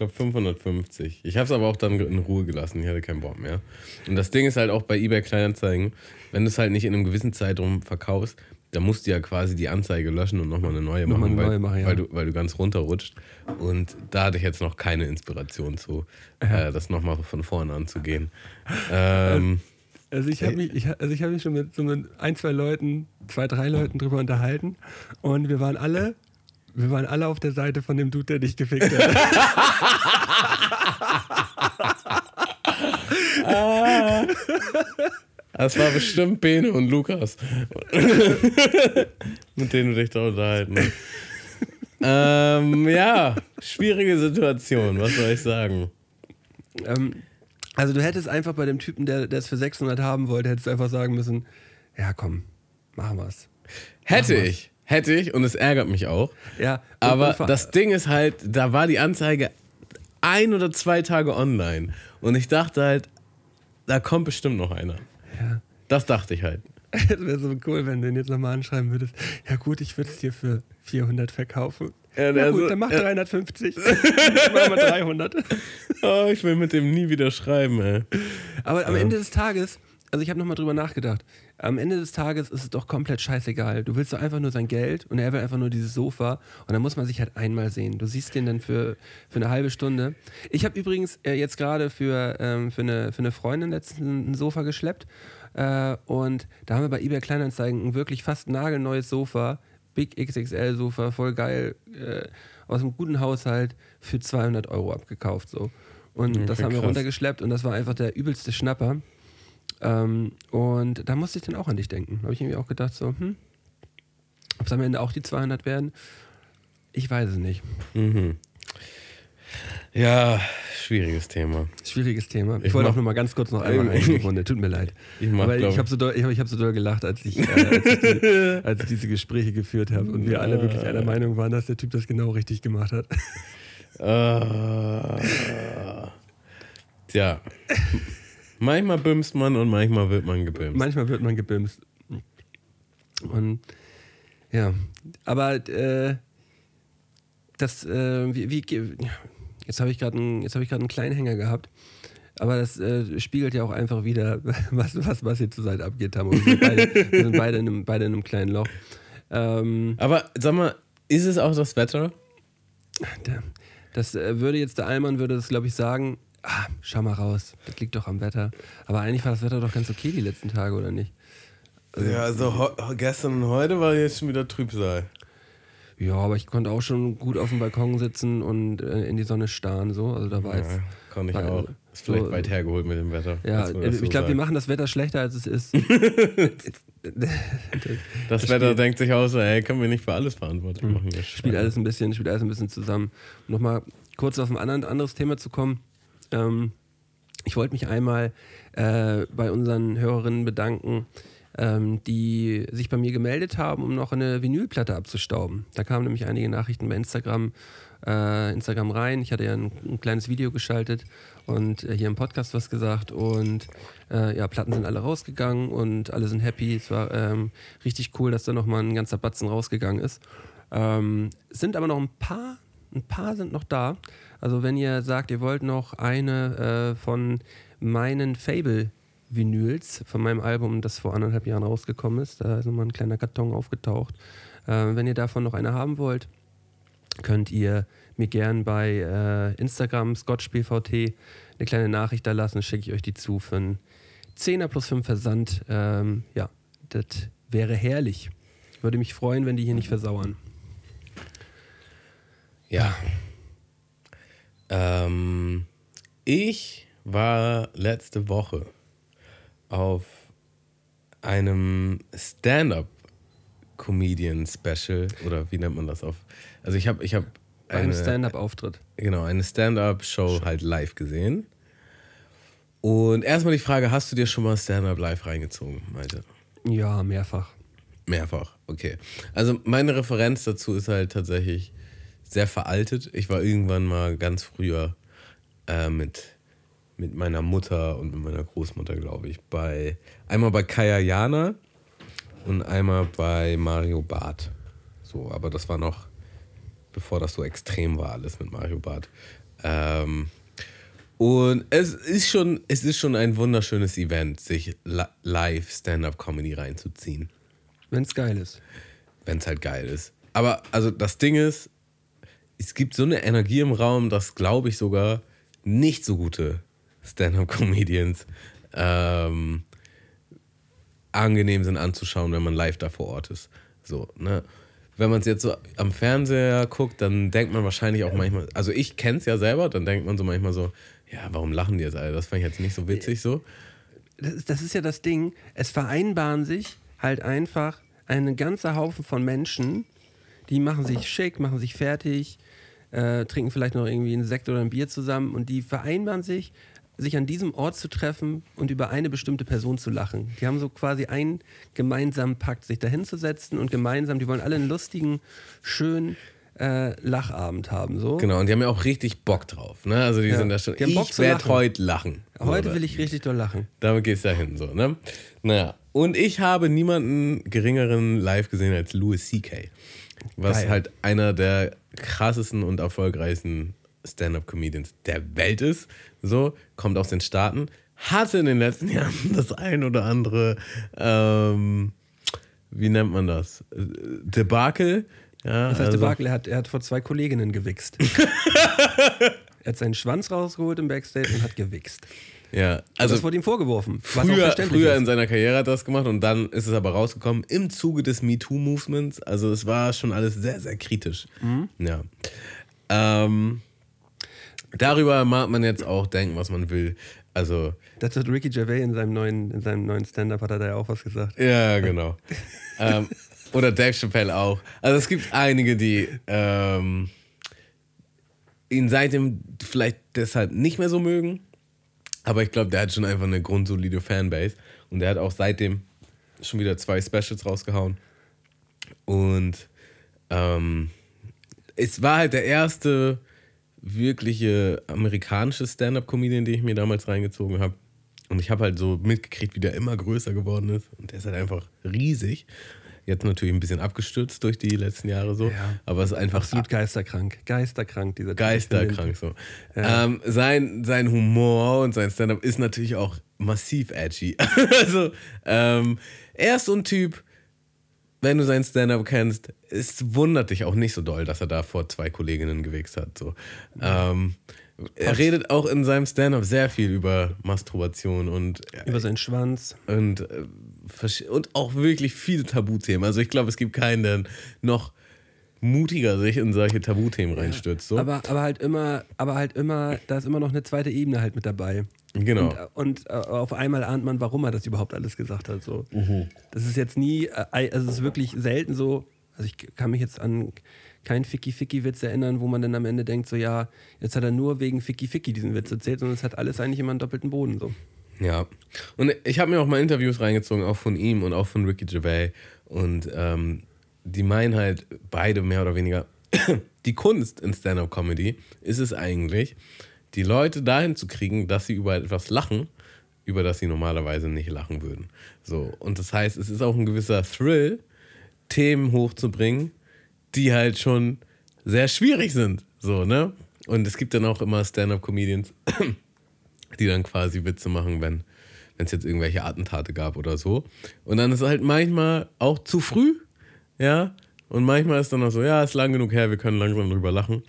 glaube 550. Ich habe es aber auch dann in Ruhe gelassen. Ich hatte keinen Bock mehr. Und das Ding ist halt auch bei eBay Kleinanzeigen, wenn du es halt nicht in einem gewissen Zeitraum verkaufst, dann musst du ja quasi die Anzeige löschen und nochmal eine neue Nochmal machen, eine weil, neue machen, ja. weil, du, weil du ganz runterrutscht. Und da hatte ich jetzt noch keine Inspiration zu, äh, das nochmal von vorne anzugehen. Ähm, *laughs* Also ich habe mich, ich, ha- also ich hab mich schon mit so mit ein, zwei Leuten, zwei, drei Leuten drüber unterhalten und wir waren alle, wir waren alle auf der Seite von dem Dude, der dich gefickt hat. Das war bestimmt Bene und Lukas. Mit denen du dich da unterhalten hast. ähm, ja, schwierige Situation, was soll ich sagen? ähm, also du hättest einfach bei dem Typen, der es für 600 haben wollte, hättest du einfach sagen müssen, ja komm, machen wir's. Hätte Mach was. ich, hätte ich und es ärgert mich auch. Ja, Aber das Ding ist halt, da war die Anzeige ein oder zwei Tage online und ich dachte halt, da kommt bestimmt noch einer. Ja. Das dachte ich halt. *laughs* Es wäre so cool, wenn du ihn jetzt nochmal anschreiben würdest. Ja gut, ich würde es dir für 400 verkaufen. Ja, der gut, so- dann mach ja. 350. Machen wir 300. Oh, ich will mit dem nie wieder schreiben, ey. Aber am Ende des Tages, also ich habe nochmal drüber nachgedacht, am Ende des Tages ist es doch komplett scheißegal. Du willst doch einfach nur sein Geld und er will einfach nur dieses Sofa und dann muss man sich halt einmal sehen. Du siehst den dann für, für eine halbe Stunde. Ich habe übrigens äh, jetzt gerade für, ähm, für, eine, für eine Freundin letztens ein Sofa geschleppt äh, und da haben wir bei eBay Kleinanzeigen ein wirklich fast nagelneues Sofa, Big XXL Sofa, voll geil, äh, aus einem guten Haushalt für 200 Euro abgekauft so. Und das Okay, haben wir krass. runtergeschleppt und das war einfach der übelste Schnapper. Ähm, und da musste ich dann auch an dich denken. Habe ich irgendwie auch gedacht, so, hm, ob es am Ende auch die 200 werden? Ich weiß es nicht. Mhm. Ja, schwieriges Thema. Schwieriges Thema. Ich, Ich wollte auch nur mal ganz kurz noch einmal in die *laughs* Runde. Tut mir leid. Ich mach, Aber ich habe so, doll- ich hab, ich hab so doll gelacht, als ich, äh, als, ich die, *laughs* als ich diese Gespräche geführt habe und wir alle wirklich einer Meinung waren, dass der Typ das genau richtig gemacht hat. Äh, tja. Manchmal bimst man und manchmal wird man gebimst. Manchmal wird man gebimst. Und ja, aber äh, das, äh, wie, wie jetzt habe ich gerade einen, jetzt habe ich einen kleinen Hänger gehabt. Aber das äh, spiegelt ja auch einfach wieder, *laughs* was, was, was hier zur Seite abgeht haben. Wir sind beide, wir sind beide, in, einem, beide in einem kleinen Loch. Ähm, Aber sag mal, ist es auch das Wetter? das äh, würde jetzt der Allmann würde das, glaube ich, sagen. Ah, schau mal raus, das liegt doch am Wetter. Aber eigentlich war das Wetter doch ganz okay die letzten Tage, oder nicht? Ja, also gestern und heute war jetzt schon wieder Trübsal. Ja, aber ich konnte auch schon gut auf dem Balkon sitzen und äh, in die Sonne starren. So. Also da war jetzt. Ja, kann ich war, auch. äh, Ist vielleicht so- weit hergeholt mit dem Wetter. Ja, äh, das ich glaube, wir machen das Wetter schlechter, als es ist. *laughs* Das Wetter denkt sich auch so, ey, können wir nicht für alles verantwortlich machen. Hm. spielt alles ein bisschen, spielt alles ein bisschen zusammen. Um Nochmal kurz auf ein anderes Thema zu kommen. Ähm, ich wollte mich einmal äh, bei unseren Hörerinnen bedanken, ähm, die sich bei mir gemeldet haben, um noch eine Vinylplatte abzustauben. Da kamen nämlich einige Nachrichten bei Instagram, äh, Instagram rein. Ich hatte ja ein, ein kleines Video geschaltet und äh, hier im Podcast was gesagt. Und äh, ja, Platten sind alle rausgegangen und alle sind happy. Es war ähm, richtig cool, dass da nochmal ein ganzer Batzen rausgegangen ist. Ähm, es sind aber noch ein paar, ein paar sind noch da. Also wenn ihr sagt, ihr wollt noch eine äh, von meinen Fable-Vinyls, von meinem Album, das vor anderthalb Jahren rausgekommen ist, da ist nochmal ein kleiner Karton aufgetaucht. Äh, wenn ihr davon noch eine haben wollt, könnt ihr mir gern bei äh, Instagram ScotchBVT eine kleine Nachricht da lassen, schicke ich euch die zu für einen 10er plus 5 Versand. Ähm, ja, das wäre herrlich. Würde mich freuen, wenn die hier nicht versauern. Ja. Ähm, ich war letzte Woche auf einem Stand-up-Comedian-Special oder wie nennt man das auf? Also ich habe ich habe Bei einem eine Stand-up-Auftritt. genau eine Stand-up-Show halt live gesehen. Und erstmal die Frage, hast du dir schon mal Stand-up live reingezogen, Malte? Ja, mehrfach. Mehrfach, okay. Also meine Referenz dazu ist halt tatsächlich sehr veraltet. Ich war irgendwann mal ganz früher äh, mit, mit meiner Mutter und mit meiner Großmutter, glaube ich. Bei, einmal bei Kaya Jana und einmal bei Mario Barth. So, aber das war noch, bevor das so extrem war, alles mit Mario Barth. Ähm, und es ist schon, es ist schon ein wunderschönes Event, sich li- live Stand-up-Comedy reinzuziehen Wenn es geil ist. wenn es halt geil ist. Aber also das Ding ist, es gibt so eine Energie im Raum, dass glaube ich sogar nicht so gute Stand-up-Comedians ähm, angenehm sind anzuschauen, wenn man live da vor Ort ist. So, ne? Wenn man es jetzt so am Fernseher guckt, dann denkt man wahrscheinlich auch manchmal, also ich kenne es ja selber, dann denkt man so manchmal so, ja, warum lachen die jetzt alle? Das fand ich jetzt nicht so witzig so. das ist, das ist ja das Ding, es vereinbaren sich halt einfach ein ganzer Haufen von Menschen, die machen sich schick, machen sich fertig, äh, trinken vielleicht noch irgendwie einen Sekt oder ein Bier zusammen und die vereinbaren sich, sich an diesem Ort zu treffen und über eine bestimmte Person zu lachen. Die haben so quasi einen gemeinsamen Pakt, sich dahin zu setzen und gemeinsam, die wollen alle einen lustigen, schönen äh, Lachabend haben. So. Genau, und die haben ja auch richtig Bock drauf. Ne? Also die Ja. sind da schon, Die haben Bock ich werde heute lachen. Heute will ich richtig doll lachen. Damit geht's da hin, so, ne? Naja. Und ich habe niemanden geringeren live gesehen als Louis C.K. Was Geil. halt einer der krassesten und erfolgreichsten Stand-Up-Comedians der Welt ist. So, kommt aus den Staaten. Hatte in den letzten *laughs* Jahren das ein oder andere, ähm, wie nennt man das? Debakel. Ja, Das heißt, also- Debakel, er hat, er hat vor zwei Kolleginnen gewichst. *laughs* er hat seinen Schwanz rausgeholt im Backstage und hat gewichst. Ja, Also, also das wurde ihm vorgeworfen. Früher, früher ist. in seiner Karriere hat er das gemacht und dann ist es aber rausgekommen im Zuge des MeToo-Movements. Also es war schon alles sehr, sehr kritisch. Mhm. Ja. Ähm, darüber mag man jetzt auch denken, was man will. Also, Dazu hat Ricky Gervais in seinem neuen, in seinem neuen Stand-Up hat er da ja auch was gesagt. ja, genau. *laughs* ähm, oder Dave Chappelle auch. Also es gibt einige, die ähm, ihn seitdem vielleicht deshalb nicht mehr so mögen. Aber ich glaube, der hat schon einfach eine grundsolide Fanbase. Und der hat auch seitdem schon wieder zwei Specials rausgehauen. Und ähm, es war halt der erste wirkliche amerikanische Stand-up-Comedian, den ich mir damals reingezogen habe. Und ich habe halt so mitgekriegt, wie der immer größer geworden ist. Und der ist halt einfach riesig. Jetzt natürlich ein bisschen abgestürzt durch die letzten Jahre so. Ja. Aber es ist einfach Absolut geisterkrank. Geisterkrank, dieser Typ. geisterkrank so. Ähm, sein, sein Humor und sein Stand-up ist natürlich auch massiv edgy. *laughs* also, ähm, er ist so ein Typ, wenn du sein Stand-up kennst, es wundert dich auch nicht so doll, dass er da vor zwei Kolleginnen gewichst hat. So. Ähm, er redet auch in seinem Stand-up sehr viel über Masturbation und Über seinen Schwanz. und, äh, und auch wirklich viele Tabuthemen. Also ich glaube, es gibt keinen, der noch mutiger sich in solche Tabuthemen reinstürzt. So. Aber, aber halt immer, aber halt immer, da ist immer noch eine zweite Ebene halt mit dabei. genau. Und, und äh, auf einmal ahnt man, warum er das überhaupt alles gesagt hat. So. Mhm. Das ist jetzt nie, äh, also es ist wirklich selten so, also ich kann mich jetzt an keinen Ficky-Ficky-Witz erinnern, wo man dann am Ende denkt, so ja, jetzt hat er nur wegen Ficky-Ficky diesen Witz erzählt, sondern es hat alles eigentlich immer einen doppelten Boden. So. Ja. Und ich habe mir auch mal Interviews reingezogen, auch von ihm und auch von Ricky Gervais. Und ähm, die meinen halt beide mehr oder weniger, *clears throat* die Kunst in Stand-Up-Comedy ist es eigentlich, die Leute dahin zu kriegen, dass sie über etwas lachen, über das sie normalerweise nicht lachen würden. So. Und das heißt, es ist auch ein gewisser Thrill, Themen hochzubringen, die halt schon sehr schwierig sind. So, ne? Und es gibt dann auch immer Stand-Up-Comedians, *clears throat* die dann quasi Witze machen, wenn wenn es jetzt irgendwelche Attentate gab oder so. Und dann ist es halt manchmal auch zu früh, ja. Und manchmal ist dann auch so, ja, ist lang genug her, wir können langsam drüber lachen.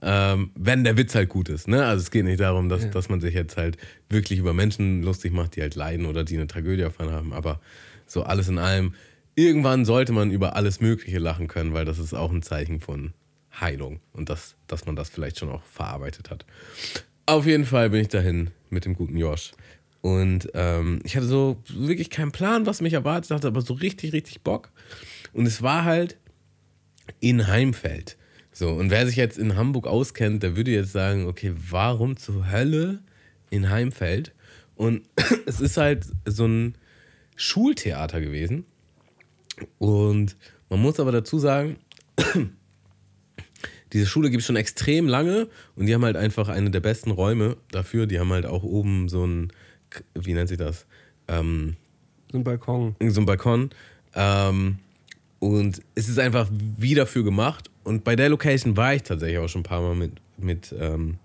Ähm, wenn der Witz halt gut ist, ne? Also es geht nicht darum, dass, dass man sich jetzt halt wirklich über Menschen lustig macht, die halt leiden oder die eine Tragödie erfahren haben. Aber so alles in allem, irgendwann sollte man über alles Mögliche lachen können, weil das ist auch ein Zeichen von Heilung und das, dass man das vielleicht schon auch verarbeitet hat. Auf jeden Fall bin ich dahin mit dem guten Josh. Und ähm, ich hatte so wirklich keinen Plan, was mich erwartet hatte, aber so richtig, richtig Bock. Und es war halt in Heimfeld. So, und wer sich jetzt in Hamburg auskennt, der würde jetzt sagen, okay, warum zur Hölle in Heimfeld? Und *clears throat* es ist halt so ein Schultheater gewesen. Und man muss aber dazu sagen, *clears throat* diese Schule gibt es schon extrem lange und die haben halt einfach eine der besten Räume dafür. Die haben halt auch oben so ein, wie nennt sich das? Ähm, So ein Balkon. so ein Balkon. Ähm, und es ist einfach wie dafür gemacht. Und bei der Location war ich tatsächlich auch schon ein paar Mal mit, mit ähm,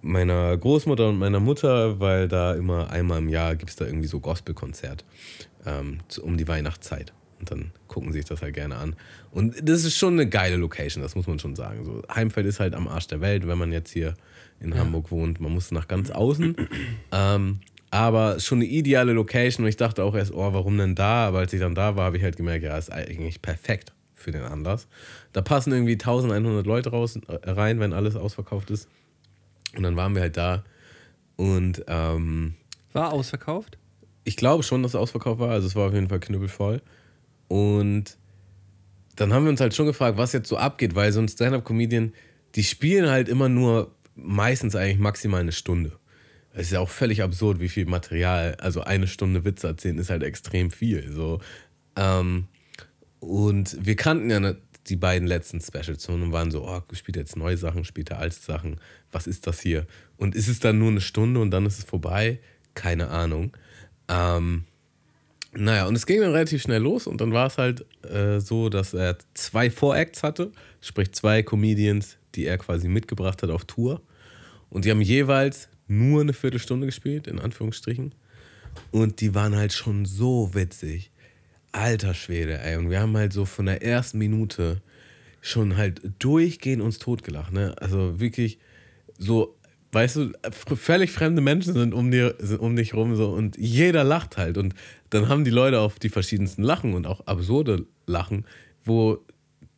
meiner Großmutter und meiner Mutter, weil da immer einmal im Jahr gibt es da irgendwie so Gospelkonzert ähm, um die Weihnachtszeit. Und dann gucken sie sich das halt gerne an. Und das ist schon eine geile Location, das muss man schon sagen. So, Heimfeld ist halt am Arsch der Welt, wenn man jetzt hier in Hamburg wohnt. Man muss nach ganz außen. ähm, aber schon eine ideale Location. Und ich dachte auch erst, oh, warum denn da? Aber als ich dann da war, habe ich halt gemerkt, ja, ist eigentlich perfekt für den Anlass. Da passen irgendwie 1100 Leute raus, äh, rein, wenn alles ausverkauft ist. Und dann waren wir halt da. Und ähm, War ausverkauft? ich glaube schon, dass es ausverkauft war. Also es war auf jeden Fall knüppelvoll. Und dann haben wir uns halt schon gefragt, was jetzt so abgeht, weil so ein Stand-Up-Comedian, die spielen halt immer nur meistens eigentlich maximal eine Stunde. Es ist ja auch völlig absurd, wie viel Material, also eine Stunde Witze erzählen ist halt extrem viel. So. Ähm, und wir kannten ja die beiden letzten Specials und waren so, oh, spielt jetzt neue Sachen, spielt er alte Sachen, was ist das hier? Und ist es dann nur eine Stunde und dann ist es vorbei? Keine Ahnung. Ähm, naja, und es ging dann relativ schnell los und dann war es halt äh, so, dass er zwei Voracts hatte, sprich zwei Comedians, die er quasi mitgebracht hat auf Tour. Und die haben jeweils nur eine Viertelstunde gespielt, in Anführungsstrichen. Und die waren halt schon so witzig. Alter Schwede, ey. Und wir haben halt so von der ersten Minute schon halt durchgehend uns totgelacht, ne? Also wirklich so, weißt du, völlig fremde Menschen sind um, dir, sind um dich rum so und jeder lacht halt. Und dann haben die Leute auf die verschiedensten Lachen und auch absurde Lachen, wo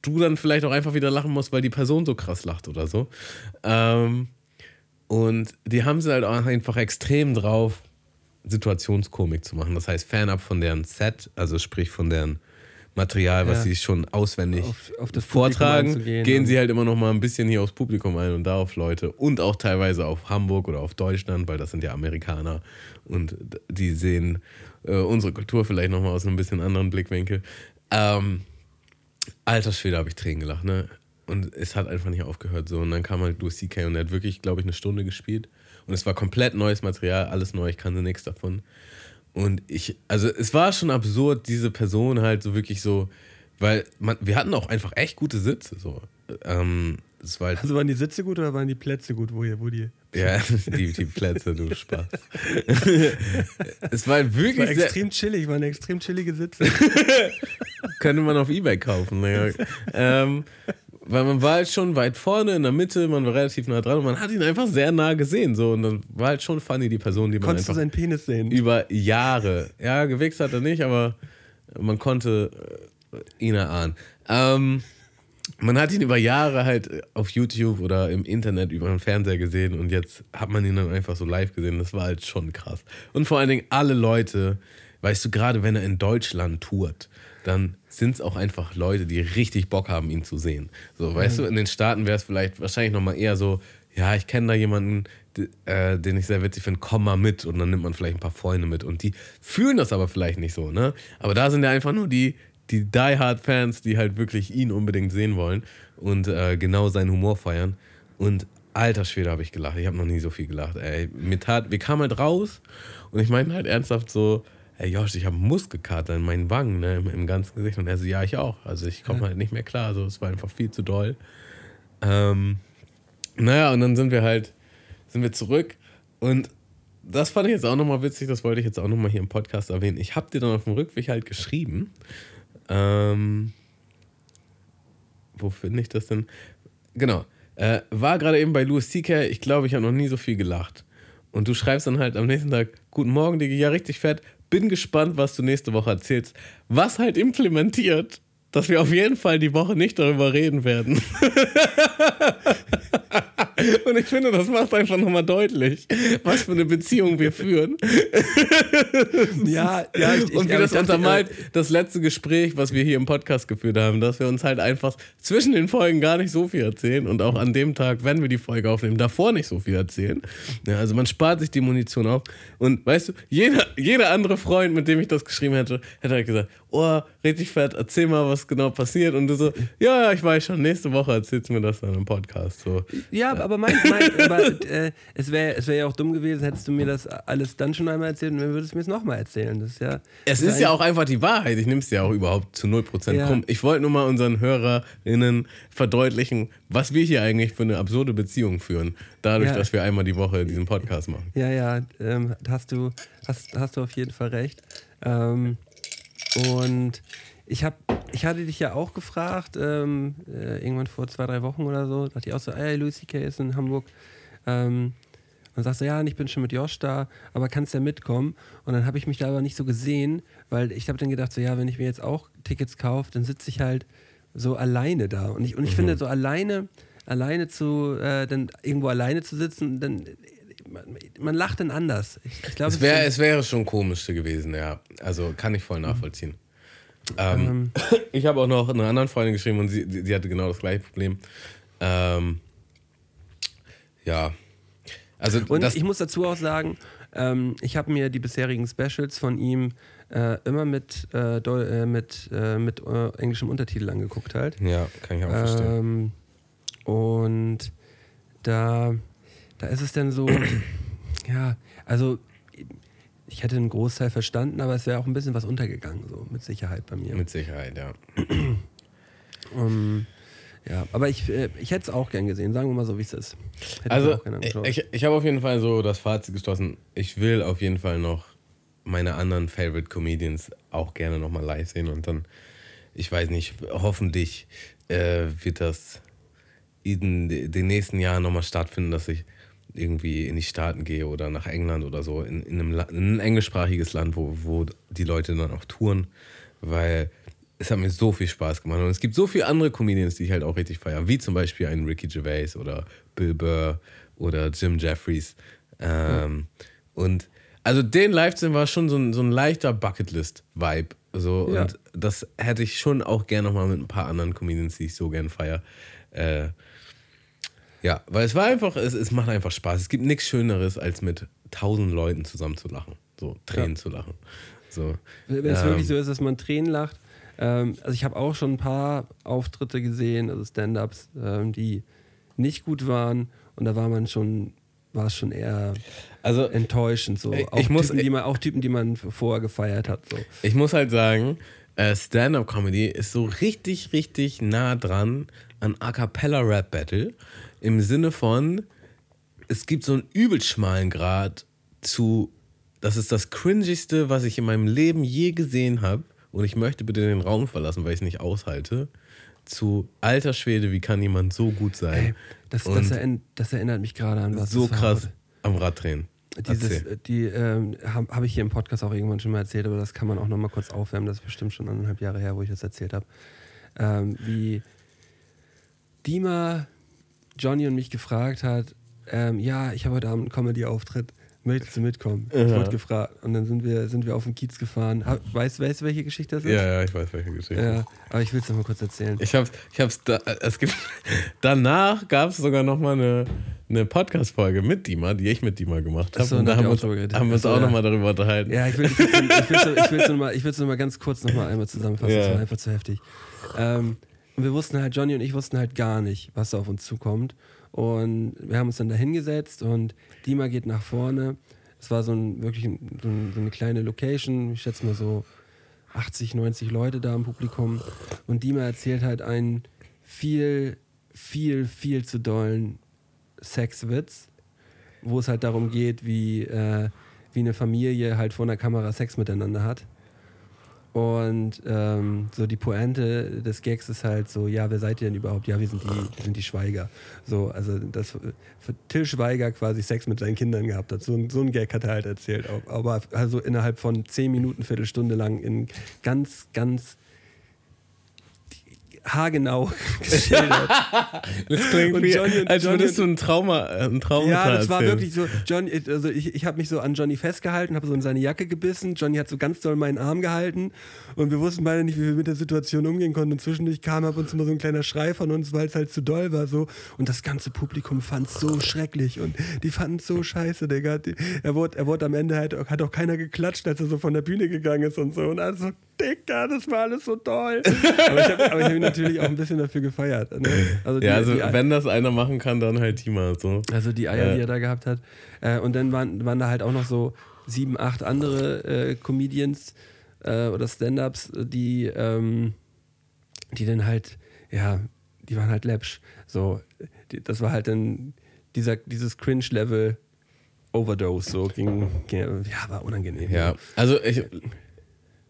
du dann vielleicht auch einfach wieder lachen musst, weil die Person so krass lacht oder so. Ähm, und die haben sie halt auch einfach extrem drauf, Situationskomik zu machen. Das heißt, fernab von deren Set, also sprich von deren Material, was Ja. sie schon auswendig Auf- auf vortragen, gehen und- sie halt immer noch mal ein bisschen hier aufs Publikum ein und da auf Leute und auch teilweise auf Hamburg oder auf Deutschland, weil das sind ja Amerikaner und die sehen äh, unsere Kultur vielleicht noch mal aus einem bisschen anderen Blickwinkel. Ähm, alter Schwede, habe ich Tränen gelacht, ne? Und es hat einfach nicht aufgehört so. Und dann kam halt Louis C.K. und er hat wirklich, glaube ich, eine Stunde gespielt. Und es war komplett neues Material, alles neu, ich kannte nichts davon. Und ich, also es war schon absurd, diese Person halt so wirklich so, weil man, wir hatten auch einfach echt gute Sitze. So. Ähm, es war halt, Also waren die Sitze gut oder waren die Plätze gut, wo, ihr, wo die. ja, *laughs* die, die Plätze, du *laughs* Spaß. es war halt wirklich War sehr, extrem chillig, waren extrem chillige Sitze. *laughs* könnte man auf Ebay kaufen. Ja. ähm, weil man war halt schon weit vorne in der Mitte, man war relativ nah dran und man hat ihn einfach sehr nah gesehen. So. Und dann war halt schon funny, die Person, die man Konntest du einfach seinen Penis sehen? über Jahre, ja, gewichst hat er nicht, aber man konnte äh, ihn erahnen. Ähm, man hat ihn über Jahre halt auf YouTube oder im Internet über den Fernseher gesehen und jetzt hat man ihn dann einfach so live gesehen. Das war halt schon krass. Und vor allen Dingen alle Leute, weißt du, gerade wenn er in Deutschland tourt, dann sind es auch einfach Leute, die richtig Bock haben, ihn zu sehen. So, weißt du, in den Staaten wäre es vielleicht wahrscheinlich nochmal eher so, ja, ich kenne da jemanden, äh, den ich sehr witzig finde, komm mal mit und dann nimmt man vielleicht ein paar Freunde mit und die fühlen das aber vielleicht nicht so, ne? Aber da sind ja einfach nur die, die Die Hard Fans, die halt wirklich ihn unbedingt sehen wollen und äh, genau seinen Humor feiern und alter Schwede habe ich gelacht. Ich habe noch nie so viel gelacht, ey. Mir tat, wir kamen halt raus und ich meinte halt ernsthaft so, ey Josh, ich habe Muskelkater in meinen Wangen, ne, im, im ganzen Gesicht und er so, ja, ich auch. Also ich komme halt nicht mehr klar, so es war einfach viel zu doll. Ähm, naja, und dann sind wir halt, sind wir zurück und das fand ich jetzt auch nochmal witzig, das wollte ich jetzt auch nochmal hier im Podcast erwähnen. Ich habe dir dann auf dem Rückweg halt geschrieben, ähm, wo finde ich das denn? Genau, äh, war gerade eben bei Louis C.K., ich glaube, ich habe noch nie so viel gelacht. Und du schreibst dann halt am nächsten Tag, guten Morgen, Digi, ja, richtig fett, bin gespannt, was du nächste Woche erzählst. Was halt implementiert, dass wir auf jeden Fall die Woche nicht darüber reden werden. *laughs* *laughs* Und ich finde, das macht einfach nochmal deutlich, was für eine Beziehung wir führen. *laughs* Ja, ja, ich, Und wie das ich dachte, untermalt äh, das letzte Gespräch, was wir hier im Podcast geführt haben, dass wir uns halt einfach zwischen den Folgen gar nicht so viel erzählen und auch an dem Tag, wenn wir die Folge aufnehmen, davor nicht so viel erzählen. Ja, also man spart sich die Munition auf. Und weißt du, jeder, jeder andere Freund, mit dem ich das geschrieben hätte, hätte halt gesagt, oh, richtig fett, erzähl mal, was genau passiert. Und du so, ja, ja, ich weiß schon, nächste Woche erzählst du mir das dann im Podcast. So. Ja, aber mein, mein *laughs* aber, äh, es wäre es wär ja auch dumm gewesen, hättest du mir das alles dann schon einmal erzählt und dann würdest du mir es nochmal erzählen. Das ist ja. Es ist ja auch einfach die Wahrheit. Ich nehme es ja auch überhaupt zu 0% Ja. krumm. Ich wollte nur mal unseren HörerInnen verdeutlichen, was wir hier eigentlich für eine absurde Beziehung führen. Dadurch, Ja. dass wir einmal die Woche diesen Podcast machen. Ja, ja, ähm, hast, du, hast, hast du auf jeden Fall recht. Ähm, und ich, hab, ich hatte dich ja auch gefragt, ähm, äh, irgendwann vor zwei, drei Wochen oder so, dachte ich auch so, ey, Louis C.K. ist in Hamburg. Ähm, und sagst du, ja, ich bin schon mit Josh da, aber kannst ja mitkommen. Und dann habe ich mich da aber nicht so gesehen, weil ich habe dann gedacht, so ja, wenn ich mir jetzt auch Tickets kaufe, dann sitze ich halt so alleine da. Und ich, und ich finde, so alleine, alleine zu, äh, dann irgendwo alleine zu sitzen, dann man, man lacht dann anders. Ich, ich glaube, Es, wär, es wäre schon komisch gewesen, ja. Also kann ich voll nachvollziehen. Ähm, *coughs* ich habe auch noch einer anderen Freundin geschrieben und sie, sie hatte genau das gleiche Problem. Ähm, ja. Also Und ich muss dazu auch sagen, ähm, ich habe mir die bisherigen Specials von ihm äh, immer mit, äh, äh, mit, äh, mit äh, englischem Untertitel angeguckt halt. ja, kann ich auch verstehen. Ähm, und da, da ist es dann so, *clears throat* ja, also ich hätte einen Großteil verstanden, aber es wäre auch ein bisschen was untergegangen, so mit Sicherheit bei mir. Mit Sicherheit, ja. *clears throat* Ähm, ja, aber ich, äh, ich hätte es auch gern gesehen, sagen wir mal so, wie es ist. Hätte Also, ich, ich habe auf jeden Fall so das Fazit geschlossen. Ich will auf jeden Fall noch meine anderen Favorite Comedians auch gerne nochmal live sehen und dann, ich weiß nicht, hoffentlich äh, wird das in den nächsten Jahren nochmal stattfinden, dass ich irgendwie in die Staaten gehe oder nach England oder so, in, in, einem, La in ein englischsprachiges Land, wo, wo die Leute dann auch touren, weil es hat mir so viel Spaß gemacht. Und es gibt so viele andere Comedians, die ich halt auch richtig feiere, wie zum Beispiel einen Ricky Gervais oder Bill Burr oder Jim Jeffries. Ähm, Und also den live zu sehen war schon so ein, so ein leichter Bucketlist-Vibe. So, Ja. Und das hätte ich schon auch gerne nochmal mit ein paar anderen Comedians, die ich so gern feiere. Äh, ja, weil es war einfach, es, es macht einfach Spaß. Es gibt nichts Schöneres, als mit tausend Leuten zusammen zu lachen. So, Tränen Ja. zu lachen. So. Wenn es Ähm, wirklich so ist, dass man Tränen lacht. Ähm, also ich habe auch schon ein paar Auftritte gesehen, also Stand-ups, ähm, die nicht gut waren und da war man schon, war es schon eher Also, enttäuschend. So. Ich- Auch, ich muss- Typen, die man, auch Typen, die man vorher gefeiert hat. So. Ich muss halt sagen, äh, Stand-up-Comedy ist so richtig, richtig nah dran an A cappella Rap Battle. Im Sinne von, es gibt so einen übel schmalen Grad zu, das ist das cringigste, was ich in meinem Leben je gesehen habe. Und ich möchte bitte den Raum verlassen, weil ich es nicht aushalte. Zu alter Schwede, wie kann jemand so gut sein? Ey, das, das, erinn- das erinnert mich gerade an was. so krass am Rad drehen. Dieses, Erzähl. äh, die ähm, habe hab ich hier im Podcast auch irgendwann schon mal erzählt, aber das kann man auch noch mal kurz aufwärmen. Das ist bestimmt schon anderthalb Jahre her, wo ich das erzählt habe. Ähm, wie Dima Johnny und mich gefragt hat, ähm, ja, ich habe heute Abend einen Comedy-Auftritt, möchtest du mitkommen? Ich Ja. wurde gefragt und dann sind wir, sind wir auf den Kiez gefahren. Ha- Weißt, weißt du, welche Geschichte das ist? Ja, ja, ich weiß, welche Geschichte. Ja, aber ich will es noch mal kurz erzählen. Ich hab's, ich hab's da, es gibt, *laughs* danach gab es sogar noch mal eine, eine Podcast-Folge mit Dima, die ich mit Dima gemacht habe. So, und da haben wir uns, haben wir uns auch ja. noch mal darüber unterhalten. Ja, ich will es ich will, ich will's, ich will's noch mal, ich will's noch ganz kurz noch mal einmal zusammenfassen. Das Ja. war einfach zu heftig. Ähm, und wir wussten halt, Johnny und ich wussten halt gar nicht, was auf uns zukommt. Und wir haben uns dann da hingesetzt und Dima geht nach vorne. Es war so ein wirklich so, ein, so eine kleine Location, ich schätze mal so 80, 90 Leute da im Publikum. Und Dima erzählt halt einen viel, viel, viel zu dollen Sexwitz, wo es halt darum geht, wie, äh, wie eine Familie halt vor einer Kamera Sex miteinander hat. Und ähm, so die Pointe des Gags ist halt so, ja, wer seid ihr denn überhaupt? Ja, wir sind die, wir sind die Schweiger. So, also das für Till Schweiger quasi Sex mit seinen Kindern gehabt hat. So, so ein Gag hat er halt erzählt. Aber also innerhalb von zehn Minuten, Viertelstunde lang in ganz, ganz haargenau *laughs* geschildert. *laughs* Das klingt wie, Johnny als Johnny würdest du ein Trauma, äh, ein Trauma Ja, das war wirklich so. John, also ich, ich habe mich so an Johnny festgehalten, habe so in seine Jacke gebissen. Johnny hat so ganz doll meinen Arm gehalten und wir wussten beide nicht, wie wir mit der Situation umgehen konnten. Und zwischendurch kam ab und zu mal so ein kleiner Schrei von uns, weil es halt zu doll war so. Und das ganze Publikum fand es so schrecklich und die fanden es so scheiße, Digga. Er, wurde, er wurde am Ende halt, hat auch keiner geklatscht, als er so von der Bühne gegangen ist und so. Und also, Digga, das war alles so toll. *laughs* aber ich habe hab ihn natürlich auch ein bisschen dafür gefeiert. Ne? Also die- ja, also die- wenn das einer machen kann, dann halt Tima. So. also die Eier, Ja. die er da gehabt hat. Äh, und dann waren, waren da halt auch noch so sieben, acht andere äh, Comedians äh, oder Stand-Ups, die, ähm, die dann halt, ja, die waren halt läppsch. So, die, das war halt dann dieser, dieses Cringe-Level Overdose, so ging, ging, ja, war unangenehm. Ja, also ich,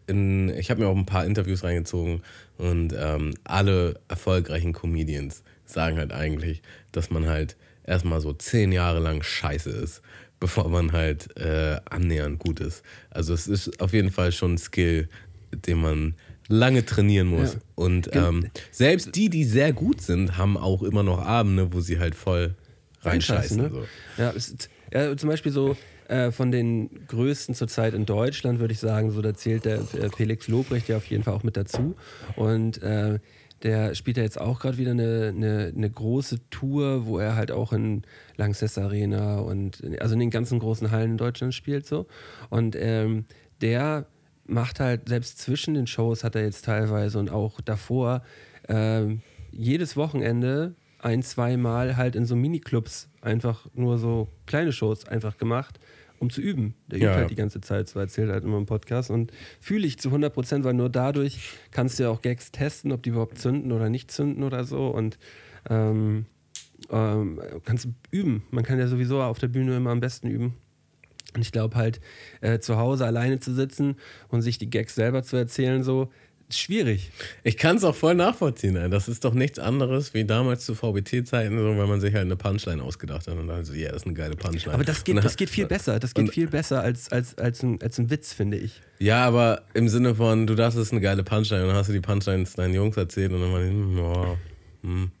in, ich habe mir auch ein paar Interviews reingezogen und ähm, alle erfolgreichen Comedians sagen halt eigentlich, dass man halt erstmal so zehn Jahre lang scheiße ist, bevor man halt äh, annähernd gut ist. Also es ist auf jeden Fall schon ein Skill, den man lange trainieren muss. Ja. Und ähm, selbst die, die sehr gut sind, haben auch immer noch Abende, wo sie halt voll reinscheißen. ne? so. Ja, ja, zum Beispiel so äh, von den größten zurzeit in Deutschland würde ich sagen, so da zählt der äh, Felix Lobrecht ja auf jeden Fall auch mit dazu. Und äh, der spielt ja jetzt auch gerade wieder eine, eine, eine große Tour, wo er halt auch in Lanxess Arena und also in den ganzen großen Hallen in Deutschland spielt so. Und ähm, der macht halt, selbst zwischen den Shows hat er jetzt teilweise und auch davor ähm, jedes Wochenende ein, zwei Mal halt in so Miniclubs einfach nur so kleine Shows einfach gemacht, um zu üben. Der übt Ja. halt die ganze Zeit, so erzählt halt immer im Podcast und fühle ich zu 100 Prozent, weil nur dadurch kannst du ja auch Gags testen, ob die überhaupt zünden oder nicht zünden oder so und ähm, ähm, kannst üben. Man kann ja sowieso auf der Bühne immer am besten üben. Und ich glaube halt, äh, zu Hause alleine zu sitzen und sich die Gags selber zu erzählen, so, schwierig. Ich kann es auch voll nachvollziehen. Ey. Das ist doch nichts anderes wie damals zu VBT-Zeiten, so, wenn man sich halt eine Punchline ausgedacht hat und dann so, ja, das ist eine geile Punchline. Aber das geht, das geht viel *laughs* besser. Das geht viel besser als, als, als, ein, als ein Witz, finde ich. Ja, aber im Sinne von, du dachtest, es ist eine geile Punchline und dann hast du die Punchlines deinen Jungs erzählt und dann war die, hm, oh, hm.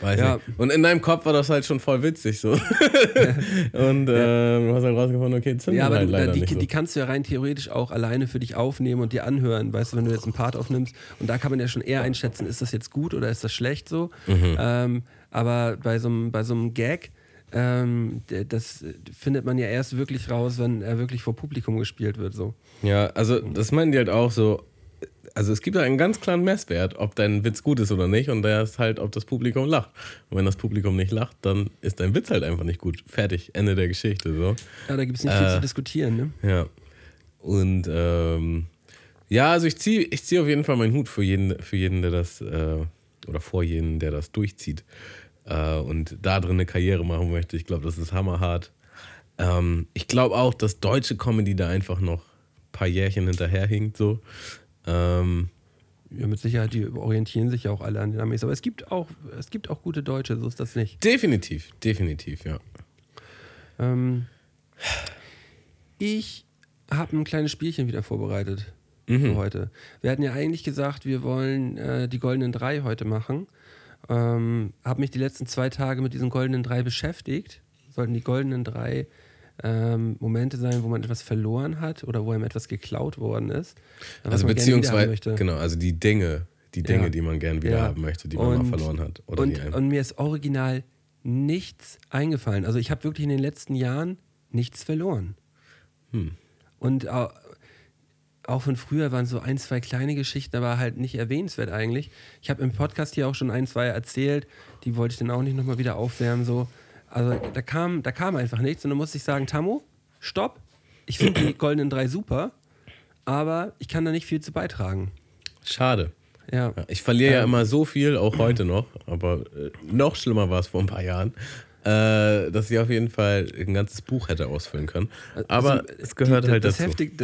Weiß Ja. nicht. Und in deinem Kopf war das halt schon voll witzig so. *laughs* und äh, du hast halt rausgefunden, okay, zündet Ja, aber halt du, leider die, nicht so. die kannst du ja rein theoretisch auch alleine für dich aufnehmen und dir anhören. Weißt du, wenn du jetzt einen Part aufnimmst und da kann man ja schon eher einschätzen, ist das jetzt gut oder ist das schlecht so. Mhm. Ähm, aber bei so einem, bei so einem Gag, ähm, das findet man ja erst wirklich raus, wenn er wirklich vor Publikum gespielt wird. So. Ja, also das meinen die halt auch so. Also es gibt da einen ganz klaren Messwert, ob dein Witz gut ist oder nicht, und der ist halt, ob das Publikum lacht. Und wenn das Publikum nicht lacht, dann ist dein Witz halt einfach nicht gut. Fertig, Ende der Geschichte. So. Ja, da gibt es nicht viel Äh. zu diskutieren. Ne? Ja. Und ähm, ja, also ich ziehe ich zieh auf jeden Fall meinen Hut für jeden, für jeden, der das, äh, oder vor jeden, der das durchzieht äh, und da drin eine Karriere machen möchte. Ich glaube, das ist hammerhart. Ähm, ich glaube auch, dass deutsche Comedy da einfach noch ein paar Jährchen hinterherhinkt. So. Ähm, Ja, mit Sicherheit, die orientieren sich ja auch alle an den Amis. Aber es gibt auch, es gibt auch gute Deutsche, so ist das nicht. definitiv, definitiv, ja. Ähm, ich habe ein kleines Spielchen wieder vorbereitet Mhm. für heute. Wir hatten ja eigentlich gesagt, wir wollen äh, die goldenen drei heute machen. Ähm, habe mich die letzten zwei Tage mit diesen goldenen drei beschäftigt. Sollten die goldenen drei ähm, Momente sein, wo man etwas verloren hat oder wo einem etwas geklaut worden ist. Also gerne beziehungsweise, genau, also die Dinge, die Dinge, Ja. die man gern wieder Ja. haben möchte, die man mal Und- verloren hat. Oder und, und mir ist original nichts eingefallen. Also ich habe wirklich in den letzten Jahren nichts verloren. Hm. Und auch, auch von früher waren so ein, zwei kleine Geschichten, aber halt nicht erwähnenswert eigentlich. Ich habe im Podcast hier auch schon ein, zwei erzählt, die wollte ich dann auch nicht nochmal wieder aufwärmen. So. Also da kam, da kam einfach nichts und dann musste ich sagen, Tammo, stopp. Ich finde die goldenen drei super, aber ich kann da nicht viel zu beitragen. Schade. Ja. Ja, ich verliere ja Ähm. immer so viel, auch heute noch, aber äh, noch schlimmer war es vor ein paar Jahren, äh, dass ich auf jeden Fall ein ganzes Buch hätte ausfüllen können. Aber Also, es gehört die, halt das dazu. Heftig,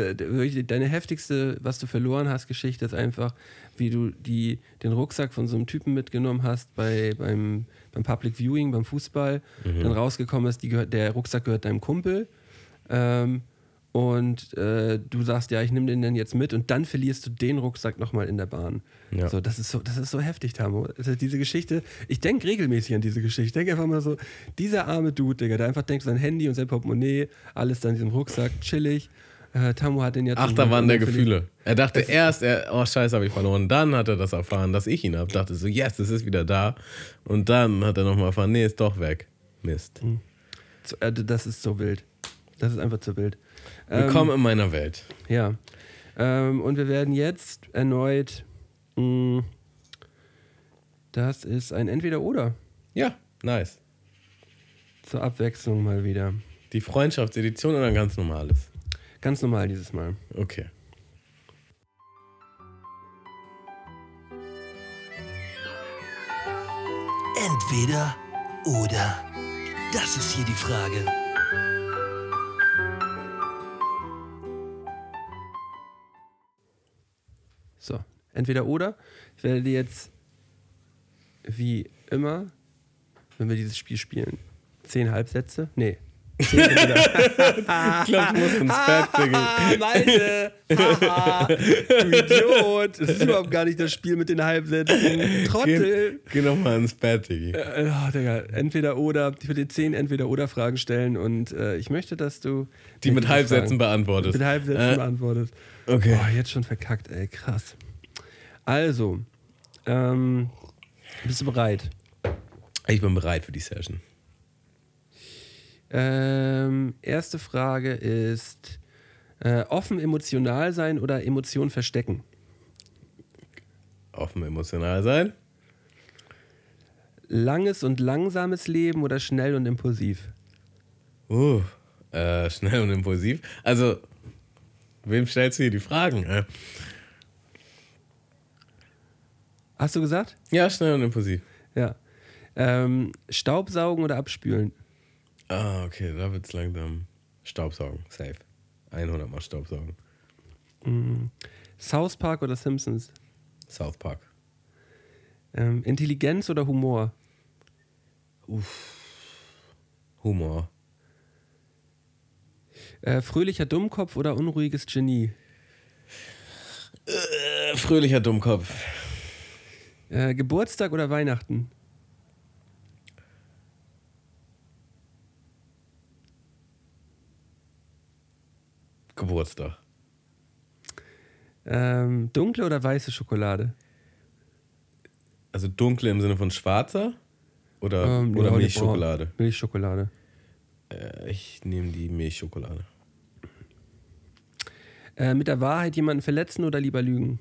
deine heftigste, was du verloren hast, Geschichte ist einfach, wie du die, den Rucksack von so einem Typen mitgenommen hast bei, beim, beim Public Viewing, beim Fußball, Mhm. dann rausgekommen ist, die der Rucksack gehört deinem Kumpel. Ähm, und äh, du sagst, ja, ich nehme den dann jetzt mit und dann verlierst du den Rucksack nochmal in der Bahn. Ja. So, das ist so, das ist so heftig, Tamo. Also diese Geschichte, ich denke regelmäßig an diese Geschichte. Ich denke einfach mal so, dieser arme Dude, Digga, der einfach denkt, sein Handy und sein Portemonnaie, alles da in diesem Rucksack, chillig. Äh, Tamo hat den jetzt. Achterbahn der Gefühle. Er dachte erst, er, oh Scheiße, habe ich verloren. Dann hat er das erfahren, dass ich ihn habe. Dachte so, yes, es ist wieder da. Und dann hat er nochmal erfahren, nee, ist doch weg. Mist. So, äh, Das ist so wild. Das ist einfach zu wild. Willkommen in meiner Welt. Ja. Ähm, und wir werden jetzt erneut. Mh, das ist ein Entweder-Oder. Ja, nice. Zur Abwechslung mal wieder. Die Freundschaftsedition oder ein ganz normales? Ganz normal dieses Mal. Okay. Entweder oder. Das ist hier die Frage. So, entweder oder. Ich werde dir jetzt, wie immer, wenn wir dieses Spiel spielen, zehn Halbsätze. Nee. Ich glaube, du musst ins Bett, Diggi. Ah, Malte! Du Idiot! Das ist überhaupt gar nicht das Spiel mit den Halbsätzen. Trottel! Geh, geh nochmal ins Bett, Diggi. Äh, oh, Digga, entweder oder. Ich will dir zehn entweder oder Fragen stellen und äh, ich möchte, dass du Die mit Halbsätzen Fragen beantwortest. Mit Halbsätzen Äh, beantwortest. Okay. Boah, jetzt schon verkackt, ey, krass. Also, ähm, bist du bereit? Ich bin bereit für die Session. Ähm, erste Frage ist: äh, offen emotional sein oder Emotionen verstecken? Offen emotional sein. Langes und langsames Leben oder schnell und impulsiv? Uh, äh, schnell und impulsiv. Also, wem stellst du hier die Fragen? Äh? Hast du gesagt? Ja, schnell und impulsiv. Ja. Ähm, Staubsaugen oder abspülen? Ah, okay, da wird's langsam. Staubsaugen, safe. 100 Mal Staubsaugen. South Park oder Simpsons? South Park. Ähm, Intelligenz oder Humor? Humor. Äh, fröhlicher Dummkopf oder unruhiges Genie? Äh, fröhlicher Dummkopf. Äh, Geburtstag oder Weihnachten? Geburtstag. Ähm, dunkle oder weiße Schokolade? Also dunkle im Sinne von schwarzer? Oder, Ähm, oder ja, Milchschokolade? braun. Milchschokolade. Äh, ich nehme die Milchschokolade. Äh, mit der Wahrheit jemanden verletzen oder lieber lügen?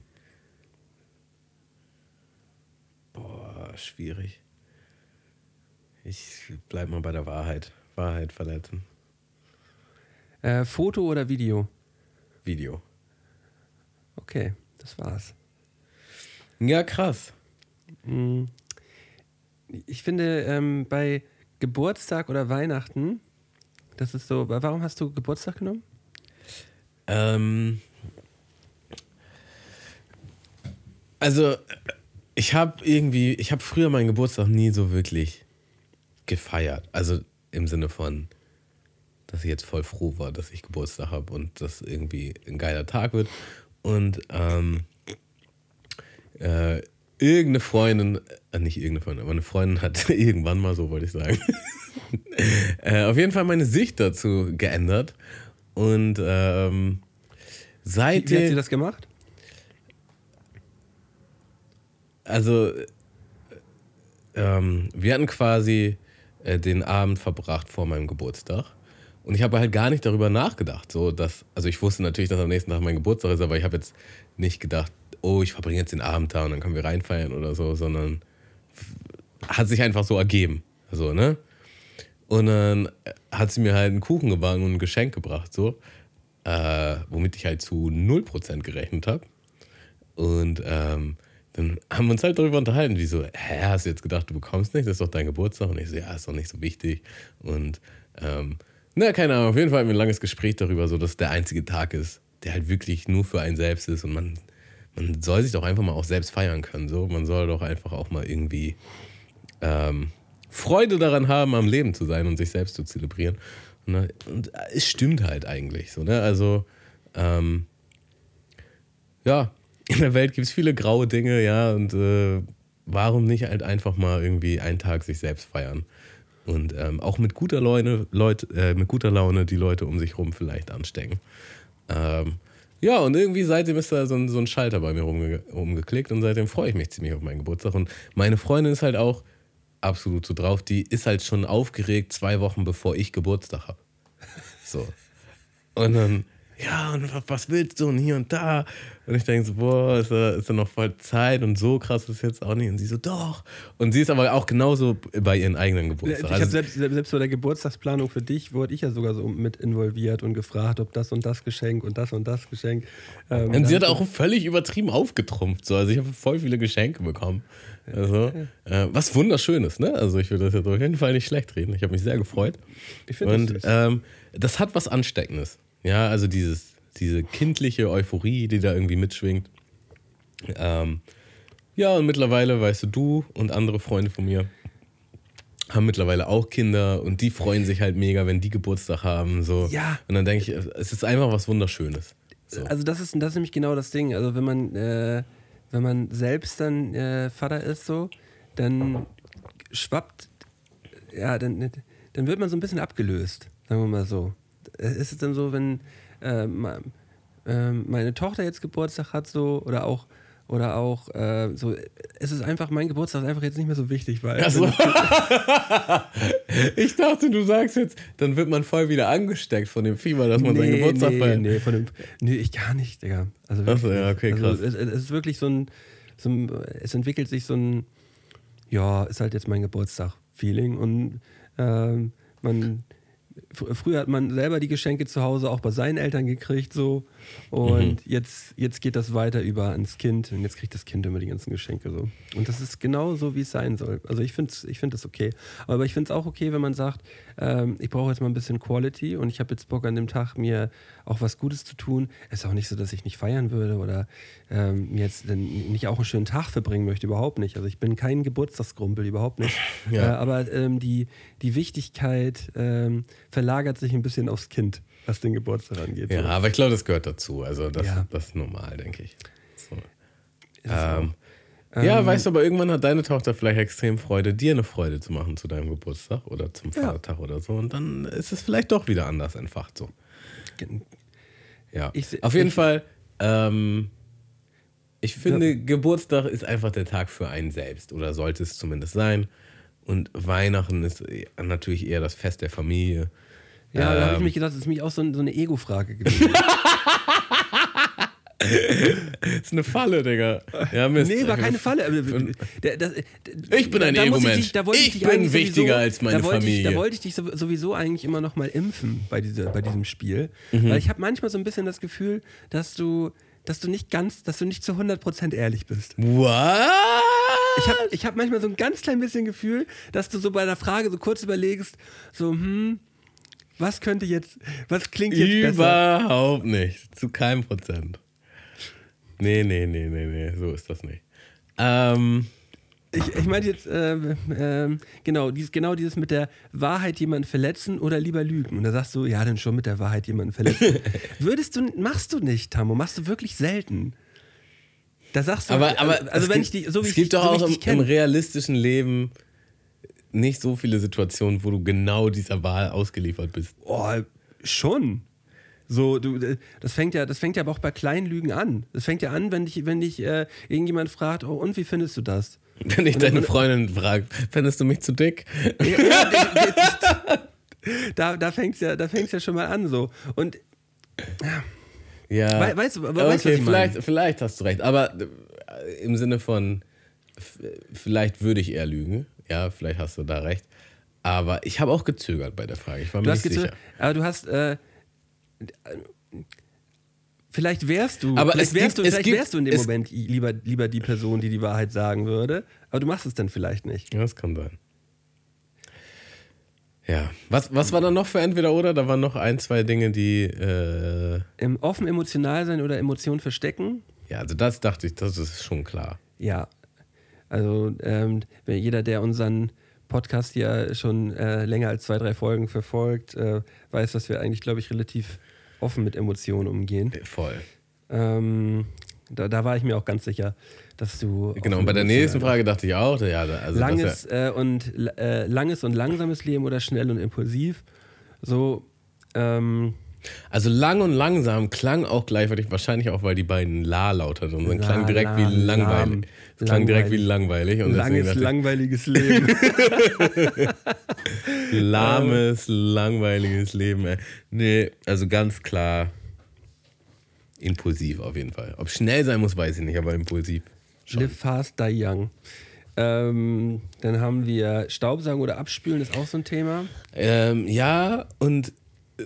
Boah, schwierig. Ich bleib mal bei der Wahrheit. Wahrheit verletzen. Äh, Foto oder Video? Video. Okay, das war's. Ja, krass. Ich finde, ähm, bei Geburtstag oder Weihnachten, das ist so. Warum hast du Geburtstag genommen? Ähm, also, ich habe irgendwie, ich habe früher meinen Geburtstag nie so wirklich gefeiert. Also im Sinne von, dass ich jetzt voll froh war, dass ich Geburtstag habe und das irgendwie ein geiler Tag wird. Und ähm, äh, irgendeine Freundin, äh, nicht irgendeine Freundin, aber eine Freundin hat *laughs* irgendwann mal, so wollte ich sagen, *laughs* äh, auf jeden Fall meine Sicht dazu geändert. Und ähm, seitdem. wie hat sie das gemacht? Also, äh, ähm, wir hatten quasi äh, den Abend verbracht vor meinem Geburtstag. Und ich habe halt gar nicht darüber nachgedacht. So, dass, also ich wusste natürlich, dass am nächsten Tag mein Geburtstag ist, aber ich habe jetzt nicht gedacht, oh, ich verbringe jetzt den Abend da und dann können wir reinfeiern oder so, sondern hat sich einfach so ergeben. So, ne? Und dann hat sie mir halt einen Kuchen gebacken und ein Geschenk gebracht, so, äh, womit ich halt zu 0% gerechnet habe. Und ähm, dann haben wir uns halt darüber unterhalten, wie so, hä, hast du jetzt gedacht, du bekommst nicht, das ist doch dein Geburtstag? Und ich so, ja, ist doch nicht so wichtig. Und, ähm, na, keine Ahnung, auf jeden Fall hatten wir ein langes Gespräch darüber, so dass der einzige Tag ist, der halt wirklich nur für einen selbst ist und man, man soll sich doch einfach mal auch selbst feiern können, so. Man soll doch einfach auch mal irgendwie ähm, Freude daran haben, am Leben zu sein und sich selbst zu zelebrieren. Und, äh, und es stimmt halt eigentlich so, ne? Also, ähm, ja, *laughs* in der Welt gibt es viele graue Dinge, ja, und äh, warum nicht halt einfach mal irgendwie einen Tag sich selbst feiern? Und ähm, auch mit guter Laune, Leute, äh, mit guter Laune die Leute um sich rum vielleicht anstecken. Ähm, ja, und irgendwie seitdem ist da so ein, so ein Schalter bei mir rumge rumgeklickt und seitdem freue ich mich ziemlich auf meinen Geburtstag. Und meine Freundin ist halt auch absolut so drauf, die ist halt schon aufgeregt zwei Wochen bevor ich Geburtstag habe. So. Und dann, ja, und wa- was willst du und hier und da? Und ich denke so, boah, ist da, ist da noch voll Zeit und so krass ist es jetzt auch nicht. Und sie so, doch. Und sie ist aber auch genauso bei ihren eigenen Ich Geburtstag. habe Also, selbst, selbst bei der Geburtstagsplanung für dich wurde ich ja sogar so mit involviert und gefragt, ob das und das Geschenk und das und das Geschenk. Ähm, und sie hat auch völlig übertrieben aufgetrumpft. So. Also ich habe voll viele Geschenke bekommen. Also, äh, was wunderschönes, ne? Also ich würde das jetzt auf jeden Fall nicht schlecht reden. Ich habe mich sehr gefreut. Ich finde das Und süß. ähm, das hat was Ansteckendes. Ja, also dieses, diese kindliche Euphorie, die da irgendwie mitschwingt. Ähm, ja, und mittlerweile, weißt du, du und andere Freunde von mir haben mittlerweile auch Kinder und die freuen sich halt mega, wenn die Geburtstag haben. So. Ja. Und dann denke ich, es ist einfach was Wunderschönes. So. Also das ist, das ist nämlich genau das Ding. Also wenn man, äh, wenn man selbst dann äh, Vater ist so, dann schwappt, ja, dann, dann wird man so ein bisschen abgelöst, sagen wir mal so. Äh, Ist es dann so, wenn äh, ma- äh, meine Tochter jetzt Geburtstag hat so oder auch oder auch äh, so, es ist einfach, mein Geburtstag ist einfach jetzt nicht mehr so wichtig, weil Also, *laughs* ich dachte, du sagst jetzt, dann wird man voll wieder angesteckt von dem Fieber, dass man seinen Geburtstag nee, feiert. nee, von dem, nee, ich gar nicht, Digga. Also so, wirklich ja, nicht. okay, also krass. Es, es ist wirklich so ein, so ein, es entwickelt sich so ein, ja, ist halt jetzt mein Geburtstag-Feeling und ähm, man, fr- früher hat man selber die Geschenke zu Hause auch bei seinen Eltern gekriegt so und Mhm. jetzt, jetzt geht das weiter über ans Kind und jetzt kriegt das Kind immer die ganzen Geschenke so. Und das ist genau so, wie es sein soll. Also ich finde ich find das okay. Aber ich finde es auch okay, wenn man sagt, ähm, ich brauche jetzt mal ein bisschen Quality und ich habe jetzt Bock an dem Tag mir auch was Gutes zu tun. Es ist auch nicht so, dass ich nicht feiern würde oder ähm, mir jetzt nicht auch einen schönen Tag verbringen möchte, überhaupt nicht. Also ich bin kein Geburtstagsgrumpel, überhaupt nicht. Ja. Äh, aber ähm, die, die Wichtigkeit ähm, verlagert sich ein bisschen aufs Kind, was den Geburtstag angeht. Ja, So. aber ich glaube, das gehört dazu. Also das, Ja. das ist normal, denke ich. So. Auch. Ähm, ja, weißt du, aber irgendwann hat deine Tochter vielleicht extrem Freude, dir eine Freude zu machen zu deinem Geburtstag oder zum Ja. Vatertag oder so. Und dann ist es vielleicht doch wieder anders entfacht so. Ja. Ich Auf jeden ich- Fall, ähm, ich finde, Geburtstag ist einfach der Tag für einen selbst oder sollte es zumindest sein. Und Weihnachten ist natürlich eher das Fest der Familie. Ja, da habe ich Ähm, mich gedacht, das ist mich auch so, ein- so eine Ego-Frage gewesen. *laughs* ist eine Falle, Digga. Ja, Mist. nee, war keine Falle. Aber, der- das- Ich bin ein da Ego-Mensch. da wollte Ich dich bin wichtiger als meine da wollte Ich, Familie. da wollte ich dich so- sowieso eigentlich immer noch mal impfen bei, dieser, bei diesem Spiel. Mhm. Weil ich habe manchmal so ein bisschen das Gefühl, dass du, dass du nicht ganz, dass du nicht zu 100% ehrlich bist. What? Ich habe ich hab manchmal so ein ganz klein bisschen Gefühl, dass du so bei der Frage so kurz überlegst, so, hm, was könnte jetzt, was klingt jetzt besser? Überhaupt nicht. Zu keinem Prozent. Nee, nee, nee, nee, nee. So ist das nicht. Ähm, Ich, ich meine jetzt, ähm, ähm, genau, dieses, genau dieses mit der Wahrheit jemanden verletzen oder lieber lügen. Und da sagst du, ja, dann schon mit der Wahrheit jemanden verletzen. *laughs* Würdest du, machst du nicht, Tammo, machst du wirklich selten. Da sagst du, aber, aber also es wenn gibt, ich die, so wie es ich, gibt dich- doch so auch ich im, im realistischen Leben nicht so viele Situationen, wo du genau dieser Wahl ausgeliefert bist. Oh, schon. So, du, äh, das fängt ja, das fängt ja aber auch bei kleinen Lügen an. Das fängt ja an, wenn dich, wenn dich äh, irgendjemand fragt, oh, und wie findest du das? Wenn ich deine Freundin frage, fändest du mich zu dick? Da, da fängt es ja, da fängt's ja schon mal an so. Und Ja. Weißt du- aber weißt du, okay, was ich meine? vielleicht, vielleicht hast du recht. Aber äh, im Sinne von, vielleicht würde ich eher lügen. Ja, vielleicht hast du da recht. Aber ich habe auch gezögert bei der Frage. Ich war mir Du hast nicht sicher. aber du hast, äh, vielleicht wärst du, Aber vielleicht, wärst, gibt- du, vielleicht gibt- wärst du in dem Moment lieber, lieber die Person, die die Wahrheit sagen würde, aber du machst es dann vielleicht nicht. Ja, das kann sein. Ja. Was, was war da noch für entweder oder? Da waren noch ein, zwei Dinge, die. Äh, Im offen emotional sein oder Emotionen verstecken, ja, also das dachte ich, das ist schon klar. ja. Also ähm, jeder, der unseren Podcast ja schon äh, länger als zwei, drei Folgen verfolgt, äh, weiß, dass wir eigentlich, glaube ich, relativ offen mit Emotionen umgehen. Voll. Ähm, da, da war ich mir auch ganz sicher, dass du. Genau, und bei der nächsten. Frage dachte ich auch, ja, also langes, das äh, und, äh, langes und langsames Leben oder schnell und impulsiv. So, ähm, ja, also lang und langsam klang auch gleichzeitig, wahrscheinlich auch, weil die beiden La laut hatten und dann La, klang direkt la, wie langweilig. Es klang direkt wie langweilig. und langes, langweiliges *laughs* Leben. lahmes, langweiliges Leben. Ey. Nee, also ganz klar impulsiv auf jeden Fall. Ob schnell sein muss, weiß ich nicht, aber impulsiv. Live fast, die young. Ähm, dann haben wir Staubsaugen oder Abspülen, ist auch so ein Thema. Ähm, ja, und äh,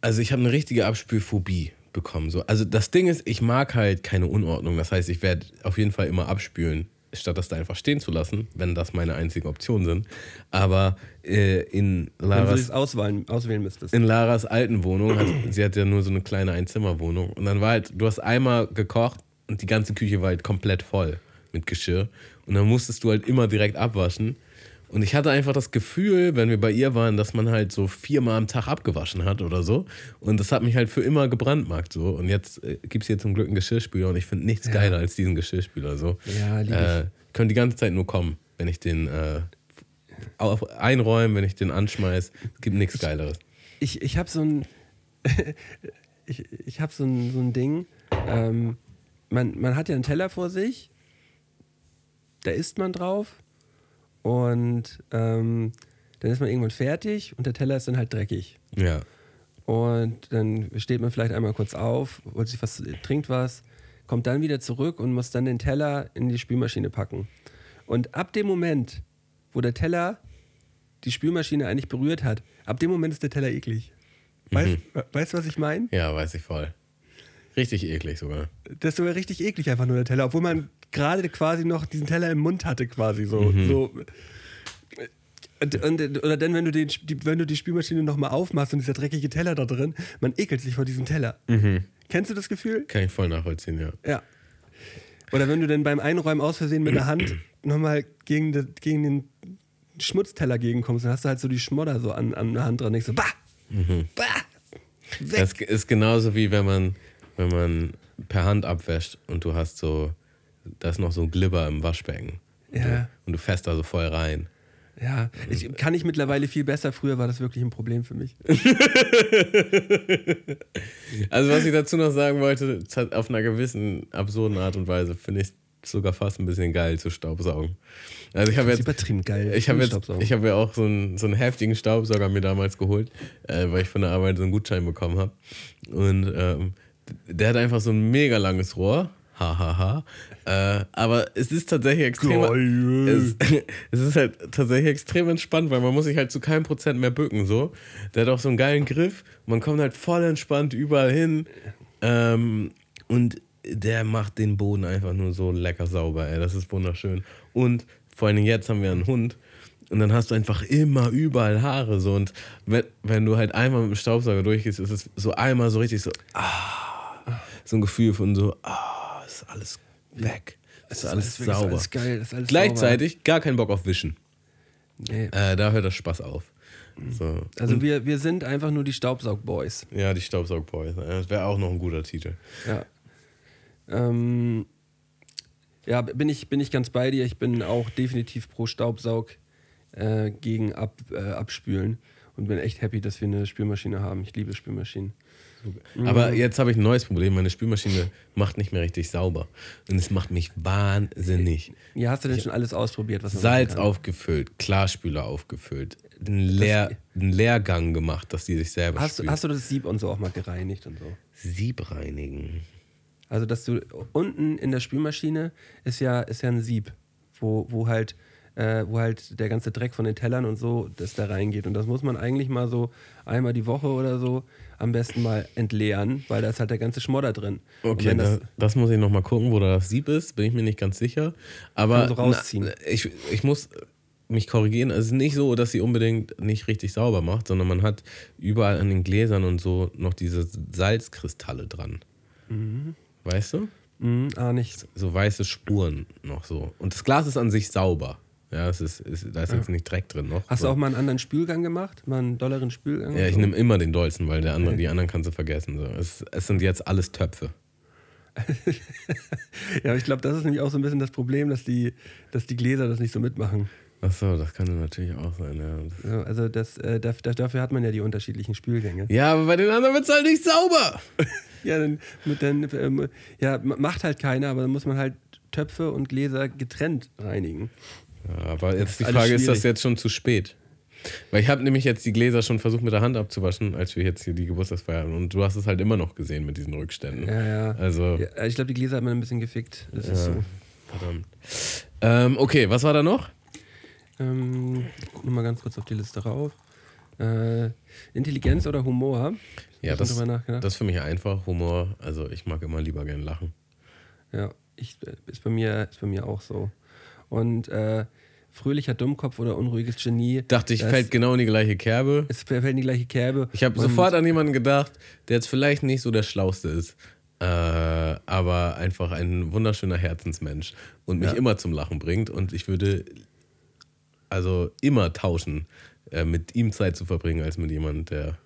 also ich habe eine richtige Abspülphobie bekommen. So. Also das Ding ist, ich mag halt keine Unordnung. Das heißt, ich werde auf jeden Fall immer abspülen, statt das da einfach stehen zu lassen, wenn das meine einzigen Optionen sind. Aber äh, in Wenn du Laras es auswählen, auswählen müsstest. in Laras alten Wohnung, also sie hat ja nur so eine kleine Einzimmerwohnung. Und dann war halt, du hast einmal gekocht und die ganze Küche war halt komplett voll mit Geschirr. Und dann musstest du halt immer direkt abwaschen. Und ich hatte einfach das Gefühl, wenn wir bei ihr waren, dass man halt so viermal am Tag abgewaschen hat oder so. Und das hat mich halt für immer gebrandmarkt so. Und jetzt äh, gibt es hier zum Glück einen Geschirrspüler und ich finde nichts geiler als diesen Geschirrspüler so. Ja, lieb ich. äh, Könnte die ganze Zeit nur kommen, wenn ich den äh, auf, einräume, wenn ich den anschmeiß. Es gibt nichts Geileres. ich, ich habe so ein *laughs* ich, ich habe so ein, so ein Ding. Ähm, man, man hat ja einen Teller vor sich, da isst man drauf und ähm, dann ist man irgendwann fertig und der Teller ist dann halt dreckig. Ja. Und dann steht man vielleicht einmal kurz auf, holt sich was, trinkt was, kommt dann wieder zurück und muss dann den Teller in die Spülmaschine packen. Und ab dem Moment, wo der Teller die Spülmaschine eigentlich berührt hat, ab dem Moment ist der Teller eklig. Weißt, weißt du, was ich meine? Ja, weiß ich voll. Richtig eklig sogar. Das ist sogar richtig eklig einfach nur der Teller, obwohl man gerade quasi noch diesen Teller im Mund hatte quasi so. so. Und, und, oder dann, wenn du, den, die, wenn du die Spülmaschine nochmal aufmachst und dieser dreckige Teller da drin, man ekelt sich vor diesem Teller. Kennst du das Gefühl? Kann ich voll nachvollziehen, ja. Ja. Oder wenn du dann beim Einräumen aus Versehen mit der Hand *clears throat* nochmal gegen, de, gegen den Schmutzteller gegenkommst, dann hast du halt so die Schmodder so an, an der Hand dran. Ich so, bah! Bah! Weg! Das ist genauso wie wenn man, wenn man per Hand abwäscht und du hast so, da ist noch so Glibber im Waschbecken. Und Ja. Du, und du fährst da so voll rein. Ja, ich, kann ich mittlerweile viel besser. Früher war das wirklich ein Problem für mich. *laughs* Also was ich dazu noch sagen wollte, es auf einer gewissen absurden Art und Weise finde ich sogar fast ein bisschen geil zu staubsaugen. Also ich habe jetzt übertrieben geil. Ich habe jetzt, ich habe ja auch so einen, so einen heftigen Staubsauger mir damals geholt, äh, weil ich von der Arbeit so einen Gutschein bekommen habe. Und ähm, der hat einfach so ein mega langes Rohr. Hahaha. Äh, aber es ist tatsächlich extrem. Es, *laughs* es ist halt tatsächlich extrem entspannt, weil man muss sich halt zu keinem Prozent mehr bücken. So. Der hat auch so einen geilen Griff. Man kommt halt voll entspannt überall hin. Ähm, und der macht den Boden einfach nur so lecker sauber, ey. Das ist wunderschön. Und vor allen Dingen jetzt haben wir einen Hund. Und dann hast du einfach immer überall Haare. So. Und wenn, wenn du halt einmal mit dem Staubsauger durchgehst, ist es so einmal so richtig so, ah, so ein Gefühl von so, ah, ist alles weg. Ist alles wirklich sauber. Alles geil, ist alles Gleichzeitig gar kein Bock auf Wischen. Sauber. Nee. Äh, da hört das Spaß auf. So. Also wir, wir sind einfach nur die Staubsaugboys. Ja, die Staubsaugboys. Das wäre auch noch ein guter Titel. Ja. Ähm, ja, bin ich, bin ich ganz bei dir. Ich bin auch definitiv pro Staubsaug äh, gegen Ab, äh, Abspülen und bin echt happy, dass wir eine Spülmaschine haben. Ich liebe Spülmaschinen. Aber jetzt habe ich ein neues Problem. Meine Spülmaschine macht nicht mehr richtig sauber. Und es macht mich wahnsinnig. Ja, hast du denn schon alles ausprobiert? Salz aufgefüllt, Klarspüler aufgefüllt, einen, Leer, einen Leergang gemacht, dass die sich selber Hast, du- spült. hast du das Sieb und so auch mal gereinigt und so? Sieb reinigen. Also, dass du unten in der Spülmaschine ist ja, ist ja ein Sieb, wo, wo halt äh, wo halt der ganze Dreck von den Tellern und so, das da reingeht. Und das muss man eigentlich mal so einmal die Woche oder so am besten mal entleeren, weil da ist halt der ganze Schmodder drin. Okay, das, das, das muss ich noch mal gucken, wo da das Sieb ist. Bin ich mir nicht ganz sicher. Aber so rausziehen. na, ich, ich muss mich korrigieren. Es ist nicht so, dass sie unbedingt nicht richtig sauber macht, sondern man hat überall an den Gläsern und so noch diese Salzkristalle dran. Mhm. Weißt du? Mh, ah, nicht. So weiße Spuren noch so. Und das Glas ist an sich sauber. Ja, es ist, ist, da ist jetzt nicht Dreck drin noch. Hast du auch mal einen anderen Spülgang gemacht? Mal einen dolleren Spülgang? Ja, ich So? nehme immer den dollsten, weil der andere, die anderen kannst du vergessen. So. Es, es sind jetzt alles Töpfe. *laughs* Ja, aber ich glaube, das ist nämlich auch so ein bisschen das Problem, dass die, dass die Gläser das nicht so mitmachen. Achso, das kann natürlich auch sein, ja. Ja, Also das, äh, daf- dafür hat man ja die unterschiedlichen Spülgänge. Ja, aber bei den anderen wird es halt nicht sauber. *laughs* Ja, dann, mit dann ähm, ja, ma- macht halt keiner, aber dann muss man halt Töpfe und Gläser getrennt reinigen. Ja, aber jetzt die Frage, ist das schwierig. jetzt schon zu spät? Weil ich habe nämlich jetzt die Gläser schon versucht mit der Hand abzuwaschen, als wir jetzt hier die Geburtstagsfeier hatten. Und du hast es halt immer noch gesehen mit diesen Rückständen. Ja, ja. Also, ja ich glaube, die Gläser hat man ein bisschen gefickt. Das ist so. verdammt. Ähm, okay, was war da noch? Ähm, nur mal ganz kurz auf die Liste rauf. Äh, Intelligenz oder Humor? Ja, das, das ist für mich einfach Humor. Also ich mag immer lieber gern lachen. Ja, ich, äh, ist, bei mir, ist bei mir auch so. Und äh, fröhlicher Dummkopf oder unruhiges Genie. Dachte ich, fällt genau in die gleiche Kerbe. Es fällt in die gleiche Kerbe. Ich habe sofort an jemanden gedacht, der jetzt vielleicht nicht so der Schlauste ist, äh, aber einfach ein wunderschöner Herzensmensch und mich Ja. immer zum Lachen bringt. Und ich würde also immer tauschen, äh, mit ihm Zeit zu verbringen, als mit jemandem, der,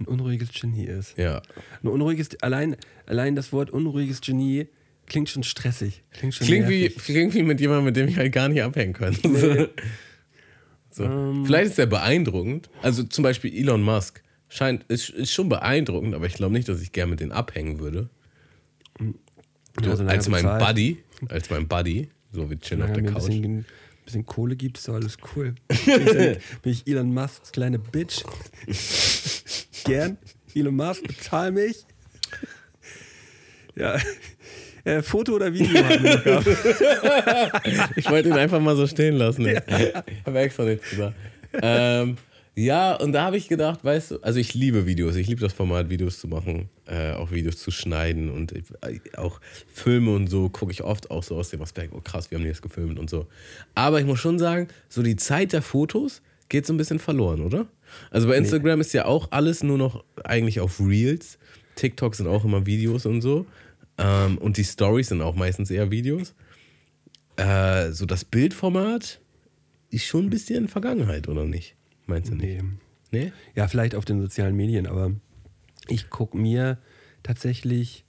ein unruhiges Genie ist. ja. Ein unruhiges, allein, allein das Wort unruhiges Genie klingt schon stressig. Klingt schon Klingt wie, klingt wie mit jemandem, mit dem ich halt gar nicht abhängen könnte. *laughs* So. Ähm. Vielleicht ist er beeindruckend. Also zum Beispiel Elon Musk scheint, ist, ist schon beeindruckend, aber ich glaube nicht, dass ich gern mit denen abhängen würde. So, Ja, solange als er mein bezahlt. Buddy, als mein Buddy, so wie chillen auf der mir ein Couch. bisschen, bisschen Kohle gibt, ist doch alles cool. *laughs* bin ich Elon Musks kleine Bitch. *laughs* Gern. Elon Musk, bezahl mich. Ja. Äh, Foto oder Video haben wir noch gehabt. *laughs* Ich wollte ihn einfach mal so stehen lassen. Ich habe extra nichts gesagt. Ähm, ja, und da habe ich gedacht, weißt du, also ich liebe Videos, ich liebe das Format, Videos zu machen, äh, auch Videos zu schneiden und äh, auch Filme und so gucke ich oft auch so aus dem Aspekt, oh krass, wir haben jetzt gefilmt und so. Aber ich muss schon sagen, so die Zeit der Fotos geht so ein bisschen verloren, oder? Also bei Instagram ist ja auch alles nur noch eigentlich auf Reels. TikTok sind auch immer Videos und so. Ähm, und die Stories sind auch meistens eher Videos. Äh, so das Bildformat ist schon ein bisschen Vergangenheit, oder nicht? Meinst du nicht? Nee. Nee? Ja, vielleicht auf den sozialen Medien, aber ich gucke mir tatsächlich,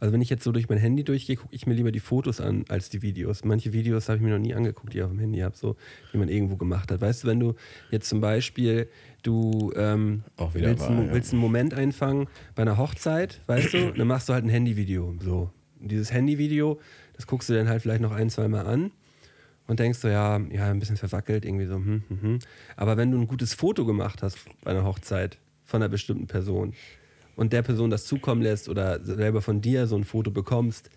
also wenn ich jetzt so durch mein Handy durchgehe, gucke ich mir lieber die Fotos an als die Videos. Manche Videos habe ich mir noch nie angeguckt, die ich auf dem Handy habe, so die man irgendwo gemacht hat. Weißt du, wenn du jetzt zum Beispiel, du ähm, willst, wahr, einen, ja. willst einen Moment einfangen bei einer Hochzeit, weißt du, dann machst du halt ein Handyvideo. So. Und dieses Handyvideo, das guckst du dann halt vielleicht noch ein, zwei Mal an und denkst so, ja, ja, ein bisschen verwackelt, irgendwie so, hm, hm, hm. Aber wenn du ein gutes Foto gemacht hast bei einer Hochzeit von einer bestimmten Person und der Person das zukommen lässt oder selber von dir so ein Foto bekommst,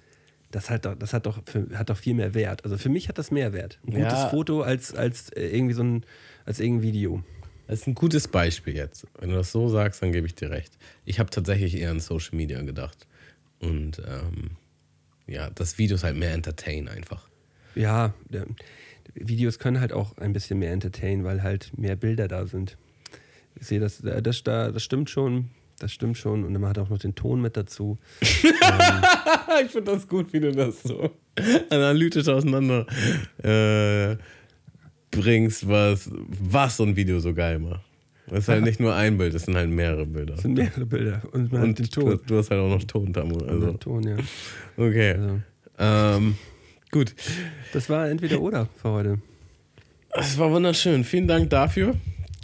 das hat doch, das hat doch, für, hat doch viel mehr Wert. Also für mich hat das mehr Wert. Ein gutes Ja. Foto als, als äh, irgendwie so ein, als irgendein Video. Das ist ein gutes Beispiel jetzt. Wenn du das so sagst, dann gebe ich dir recht. Ich habe tatsächlich eher an Social Media gedacht. Und ähm, ja, das Video ist halt mehr Entertain einfach. Ja, Videos können halt auch ein bisschen mehr entertainen, weil halt mehr Bilder da sind. Ich sehe, das, äh, das, da- das stimmt schon. Das stimmt schon. Und man hat auch noch den Ton mit dazu. *laughs* ich finde das gut, wie du das so *laughs* analytisch auseinander äh, bringst, was, was so ein Video so geil macht. Es ist halt nicht nur ein Bild, es sind halt mehrere Bilder. Das sind mehrere Bilder. Und man hat Und den du, Ton. du hast halt auch noch Ton, Tamu. Also, Ton, ja. okay. Also, Ähm, gut. das war entweder oder für heute. Es war wunderschön. Vielen Dank dafür.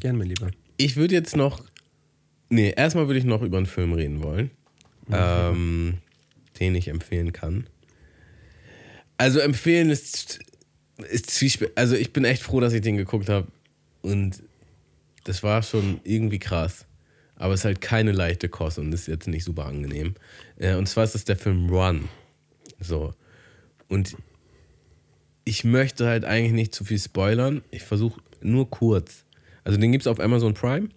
Gern, mein Lieber. Ich würde jetzt noch. Nee, erstmal würde ich noch über einen Film reden wollen, ähm, den ich empfehlen kann. Also empfehlen ist, ist Also ich bin echt froh, dass ich den geguckt habe. Und das war schon irgendwie krass. Aber es ist halt keine leichte Kost und ist jetzt nicht super angenehm. Äh, und zwar ist das der Film Run. So. Und ich möchte halt eigentlich nicht zu viel spoilern. Ich versuche nur kurz. Also den gibt es auf Amazon Prime.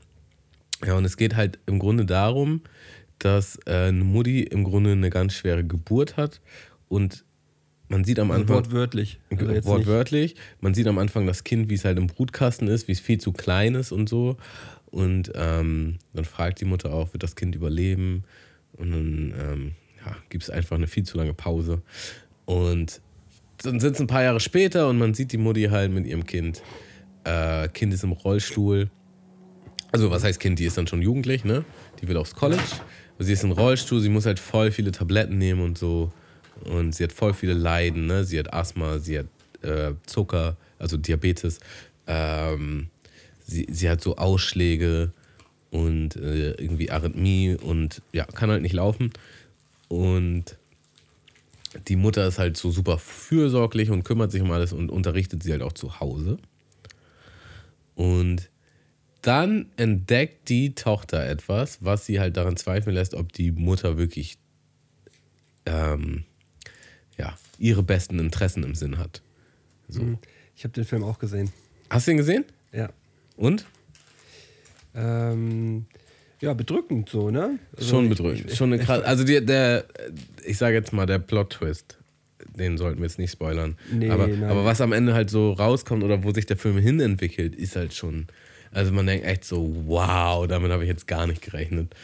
Ja, und es geht halt im Grunde darum, dass äh, eine Mutti im Grunde eine ganz schwere Geburt hat und man sieht am Anfang wortwörtlich. Also nicht, wortwörtlich, man sieht am Anfang das Kind, wie es halt im Brutkasten ist, wie es viel zu klein ist und so. Und ähm, dann fragt die Mutter auch, wird das Kind überleben? Und dann ähm, ja, gibt es einfach eine viel zu lange Pause. Und dann sind es ein paar Jahre später und man sieht die Mutti halt mit ihrem Kind. Äh, kind ist im Rollstuhl. Also, was heißt Kind? Die ist dann schon jugendlich, ne? Die will aufs College. Sie ist im Rollstuhl, sie muss halt voll viele Tabletten nehmen und so. Und sie hat voll viele Leiden, ne? Sie hat Asthma, sie hat äh, Zucker, also Diabetes. Ähm, sie, sie hat so Ausschläge und äh, irgendwie Arrhythmie und ja, kann halt nicht laufen. Und die Mutter ist halt so super fürsorglich und kümmert sich um alles und unterrichtet sie halt auch zu Hause. Und dann entdeckt die Tochter etwas, was sie halt daran zweifeln lässt, ob die Mutter wirklich ähm, ja, ihre besten Interessen im Sinn hat. So. Ich habe den Film auch gesehen. Hast du ihn gesehen? Ja. Und? Ähm, ja, bedrückend so, ne? Also Schon bedrückend. ich- Schon eine krass. Also die, der, ich sage jetzt mal, der Plot-Twist, den sollten wir jetzt nicht spoilern. Nee, aber, nein. aber was am Ende halt so rauskommt oder wo sich der Film hinentwickelt, ist halt schon. Also man denkt echt so, wow, damit habe ich jetzt gar nicht gerechnet.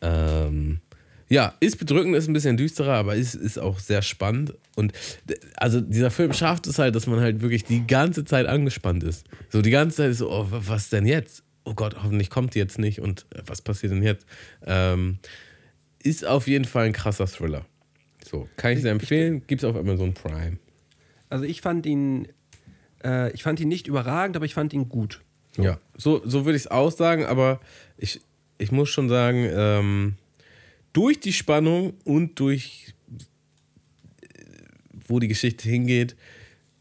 Ähm, ja, ist bedrückend, ist ein bisschen düsterer, aber ist, ist auch sehr spannend. Und also dieser Film schafft es halt, dass man halt wirklich die ganze Zeit angespannt ist. So die ganze Zeit ist so, oh, wa- was denn jetzt? Oh Gott, hoffentlich kommt die jetzt nicht und äh, was passiert denn jetzt? Ähm, ist auf jeden Fall ein krasser Thriller. So, kann ich sehr empfehlen, gibt es auf Amazon Prime. Also ich fand ihn, äh, ich fand ihn nicht überragend, aber ich fand ihn gut. Ja, so, so würde ich es auch sagen, aber ich, ich muss schon sagen, ähm, durch die Spannung und durch äh, wo die Geschichte hingeht,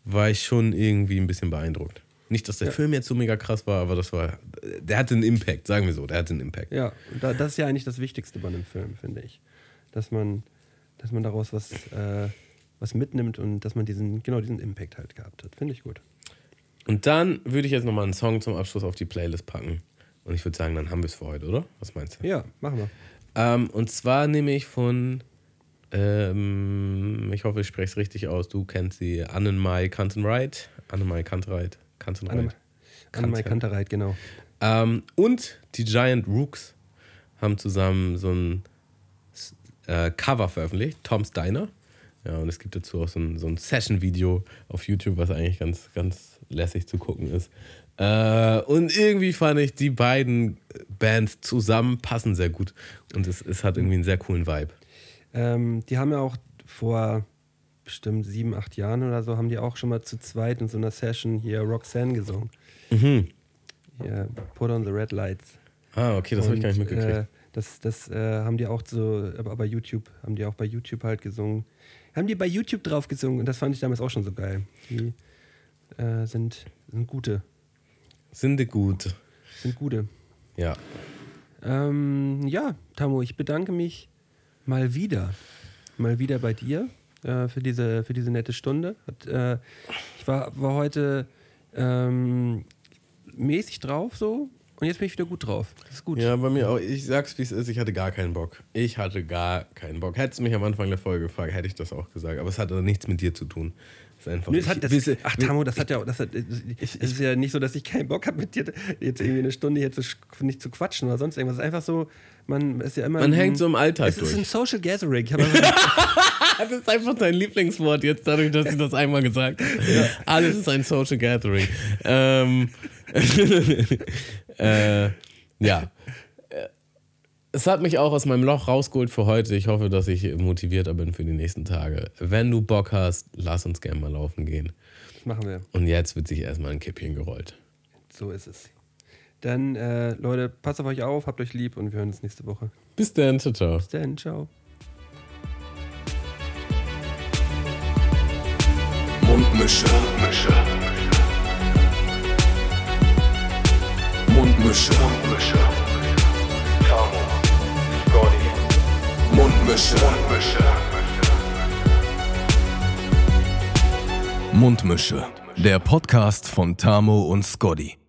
war ich schon irgendwie ein bisschen beeindruckt. Nicht, dass der Film jetzt so mega krass war, aber das war, der hatte einen Impact, sagen wir so, der hatte einen Impact. Ja, das ist ja eigentlich das Wichtigste bei einem Film, finde ich. Dass man, dass man daraus was, äh, was mitnimmt und dass man diesen, genau diesen Impact halt gehabt hat. Finde ich gut. Und dann würde ich jetzt nochmal einen Song zum Abschluss auf die Playlist packen. Und ich würde sagen, dann haben wir es für heute, oder? Was meinst du? Ja, machen wir. Ähm, und zwar nehme ich von, ähm, ich hoffe, ich spreche es richtig aus, du kennst sie, Annenmai Kantenreit. Annenmai Kantenreit. Kantenreit. Anne- Annemai Kantereit, genau. Ähm, und die Giant Rooks haben zusammen so ein äh, Cover veröffentlicht, Tom's Diner. Ja, und es gibt dazu auch so ein, so ein Session-Video auf YouTube, was eigentlich ganz, ganz lässig zu gucken ist. Äh, und irgendwie fand ich, die beiden Bands zusammen passen sehr gut. Und es, es hat irgendwie einen sehr coolen Vibe. Ähm, die haben ja auch vor bestimmt sieben, acht Jahren oder so, haben die auch schon mal zu zweit in so einer Session hier Roxanne gesungen. Mhm. Hier, Put on the Red Lights. Ah, okay, das habe ich gar nicht mitgekriegt. Äh, das das äh, haben die auch so, aber bei YouTube, haben die auch bei YouTube halt gesungen. Haben die bei YouTube drauf gesungen und das fand ich damals auch schon so geil. Die äh, sind, sind gute. Sind die gut? Sind gute. Ja. Ähm, ja, Tamo, ich bedanke mich mal wieder. Mal wieder bei dir äh, für, diese, für diese nette Stunde. Hat, äh, ich war, war heute ähm, mäßig drauf so und jetzt bin ich wieder gut drauf. Das ist gut. Ja, bei mir auch. Ich sag's, wie es ist. Ich hatte gar keinen Bock. Ich hatte gar keinen Bock. Hättest du mich am Anfang der Folge gefragt, hätte ich das auch gesagt. Aber es hat also nichts mit dir zu tun. Ist einfach. Nee, hat, ich- das, wisse- ach, Tamo, das hat ja auch. Das hat, es ist ja nicht so, dass ich keinen Bock habe, mit dir jetzt irgendwie eine Stunde hier zu, nicht zu quatschen oder sonst irgendwas. Es ist einfach so, man ist ja immer. Man ein- hängt so im Alltag Es ist durch. ein Social Gathering. Ich *laughs* Das ist einfach dein Lieblingswort jetzt, dadurch, dass ich das einmal gesagt habe. Alles ist ein Social Gathering. Ähm, *laughs* äh, ja. Es hat mich auch aus meinem Loch rausgeholt für heute. Ich hoffe, dass ich motivierter bin für die nächsten Tage. Wenn du Bock hast, lass uns gerne mal laufen gehen. machen wir. Und jetzt wird sich erstmal ein Kippchen gerollt. So ist es. Dann, äh, Leute, passt auf euch auf, habt euch lieb und wir hören uns nächste Woche. Bis dann, ciao, ciao. Bis dann, ciao. Mundmische. Mische. Mundmische. Mische. Tamo. Mundmische. Mische. Mundmische. Der Podcast von Tamo und Scotty.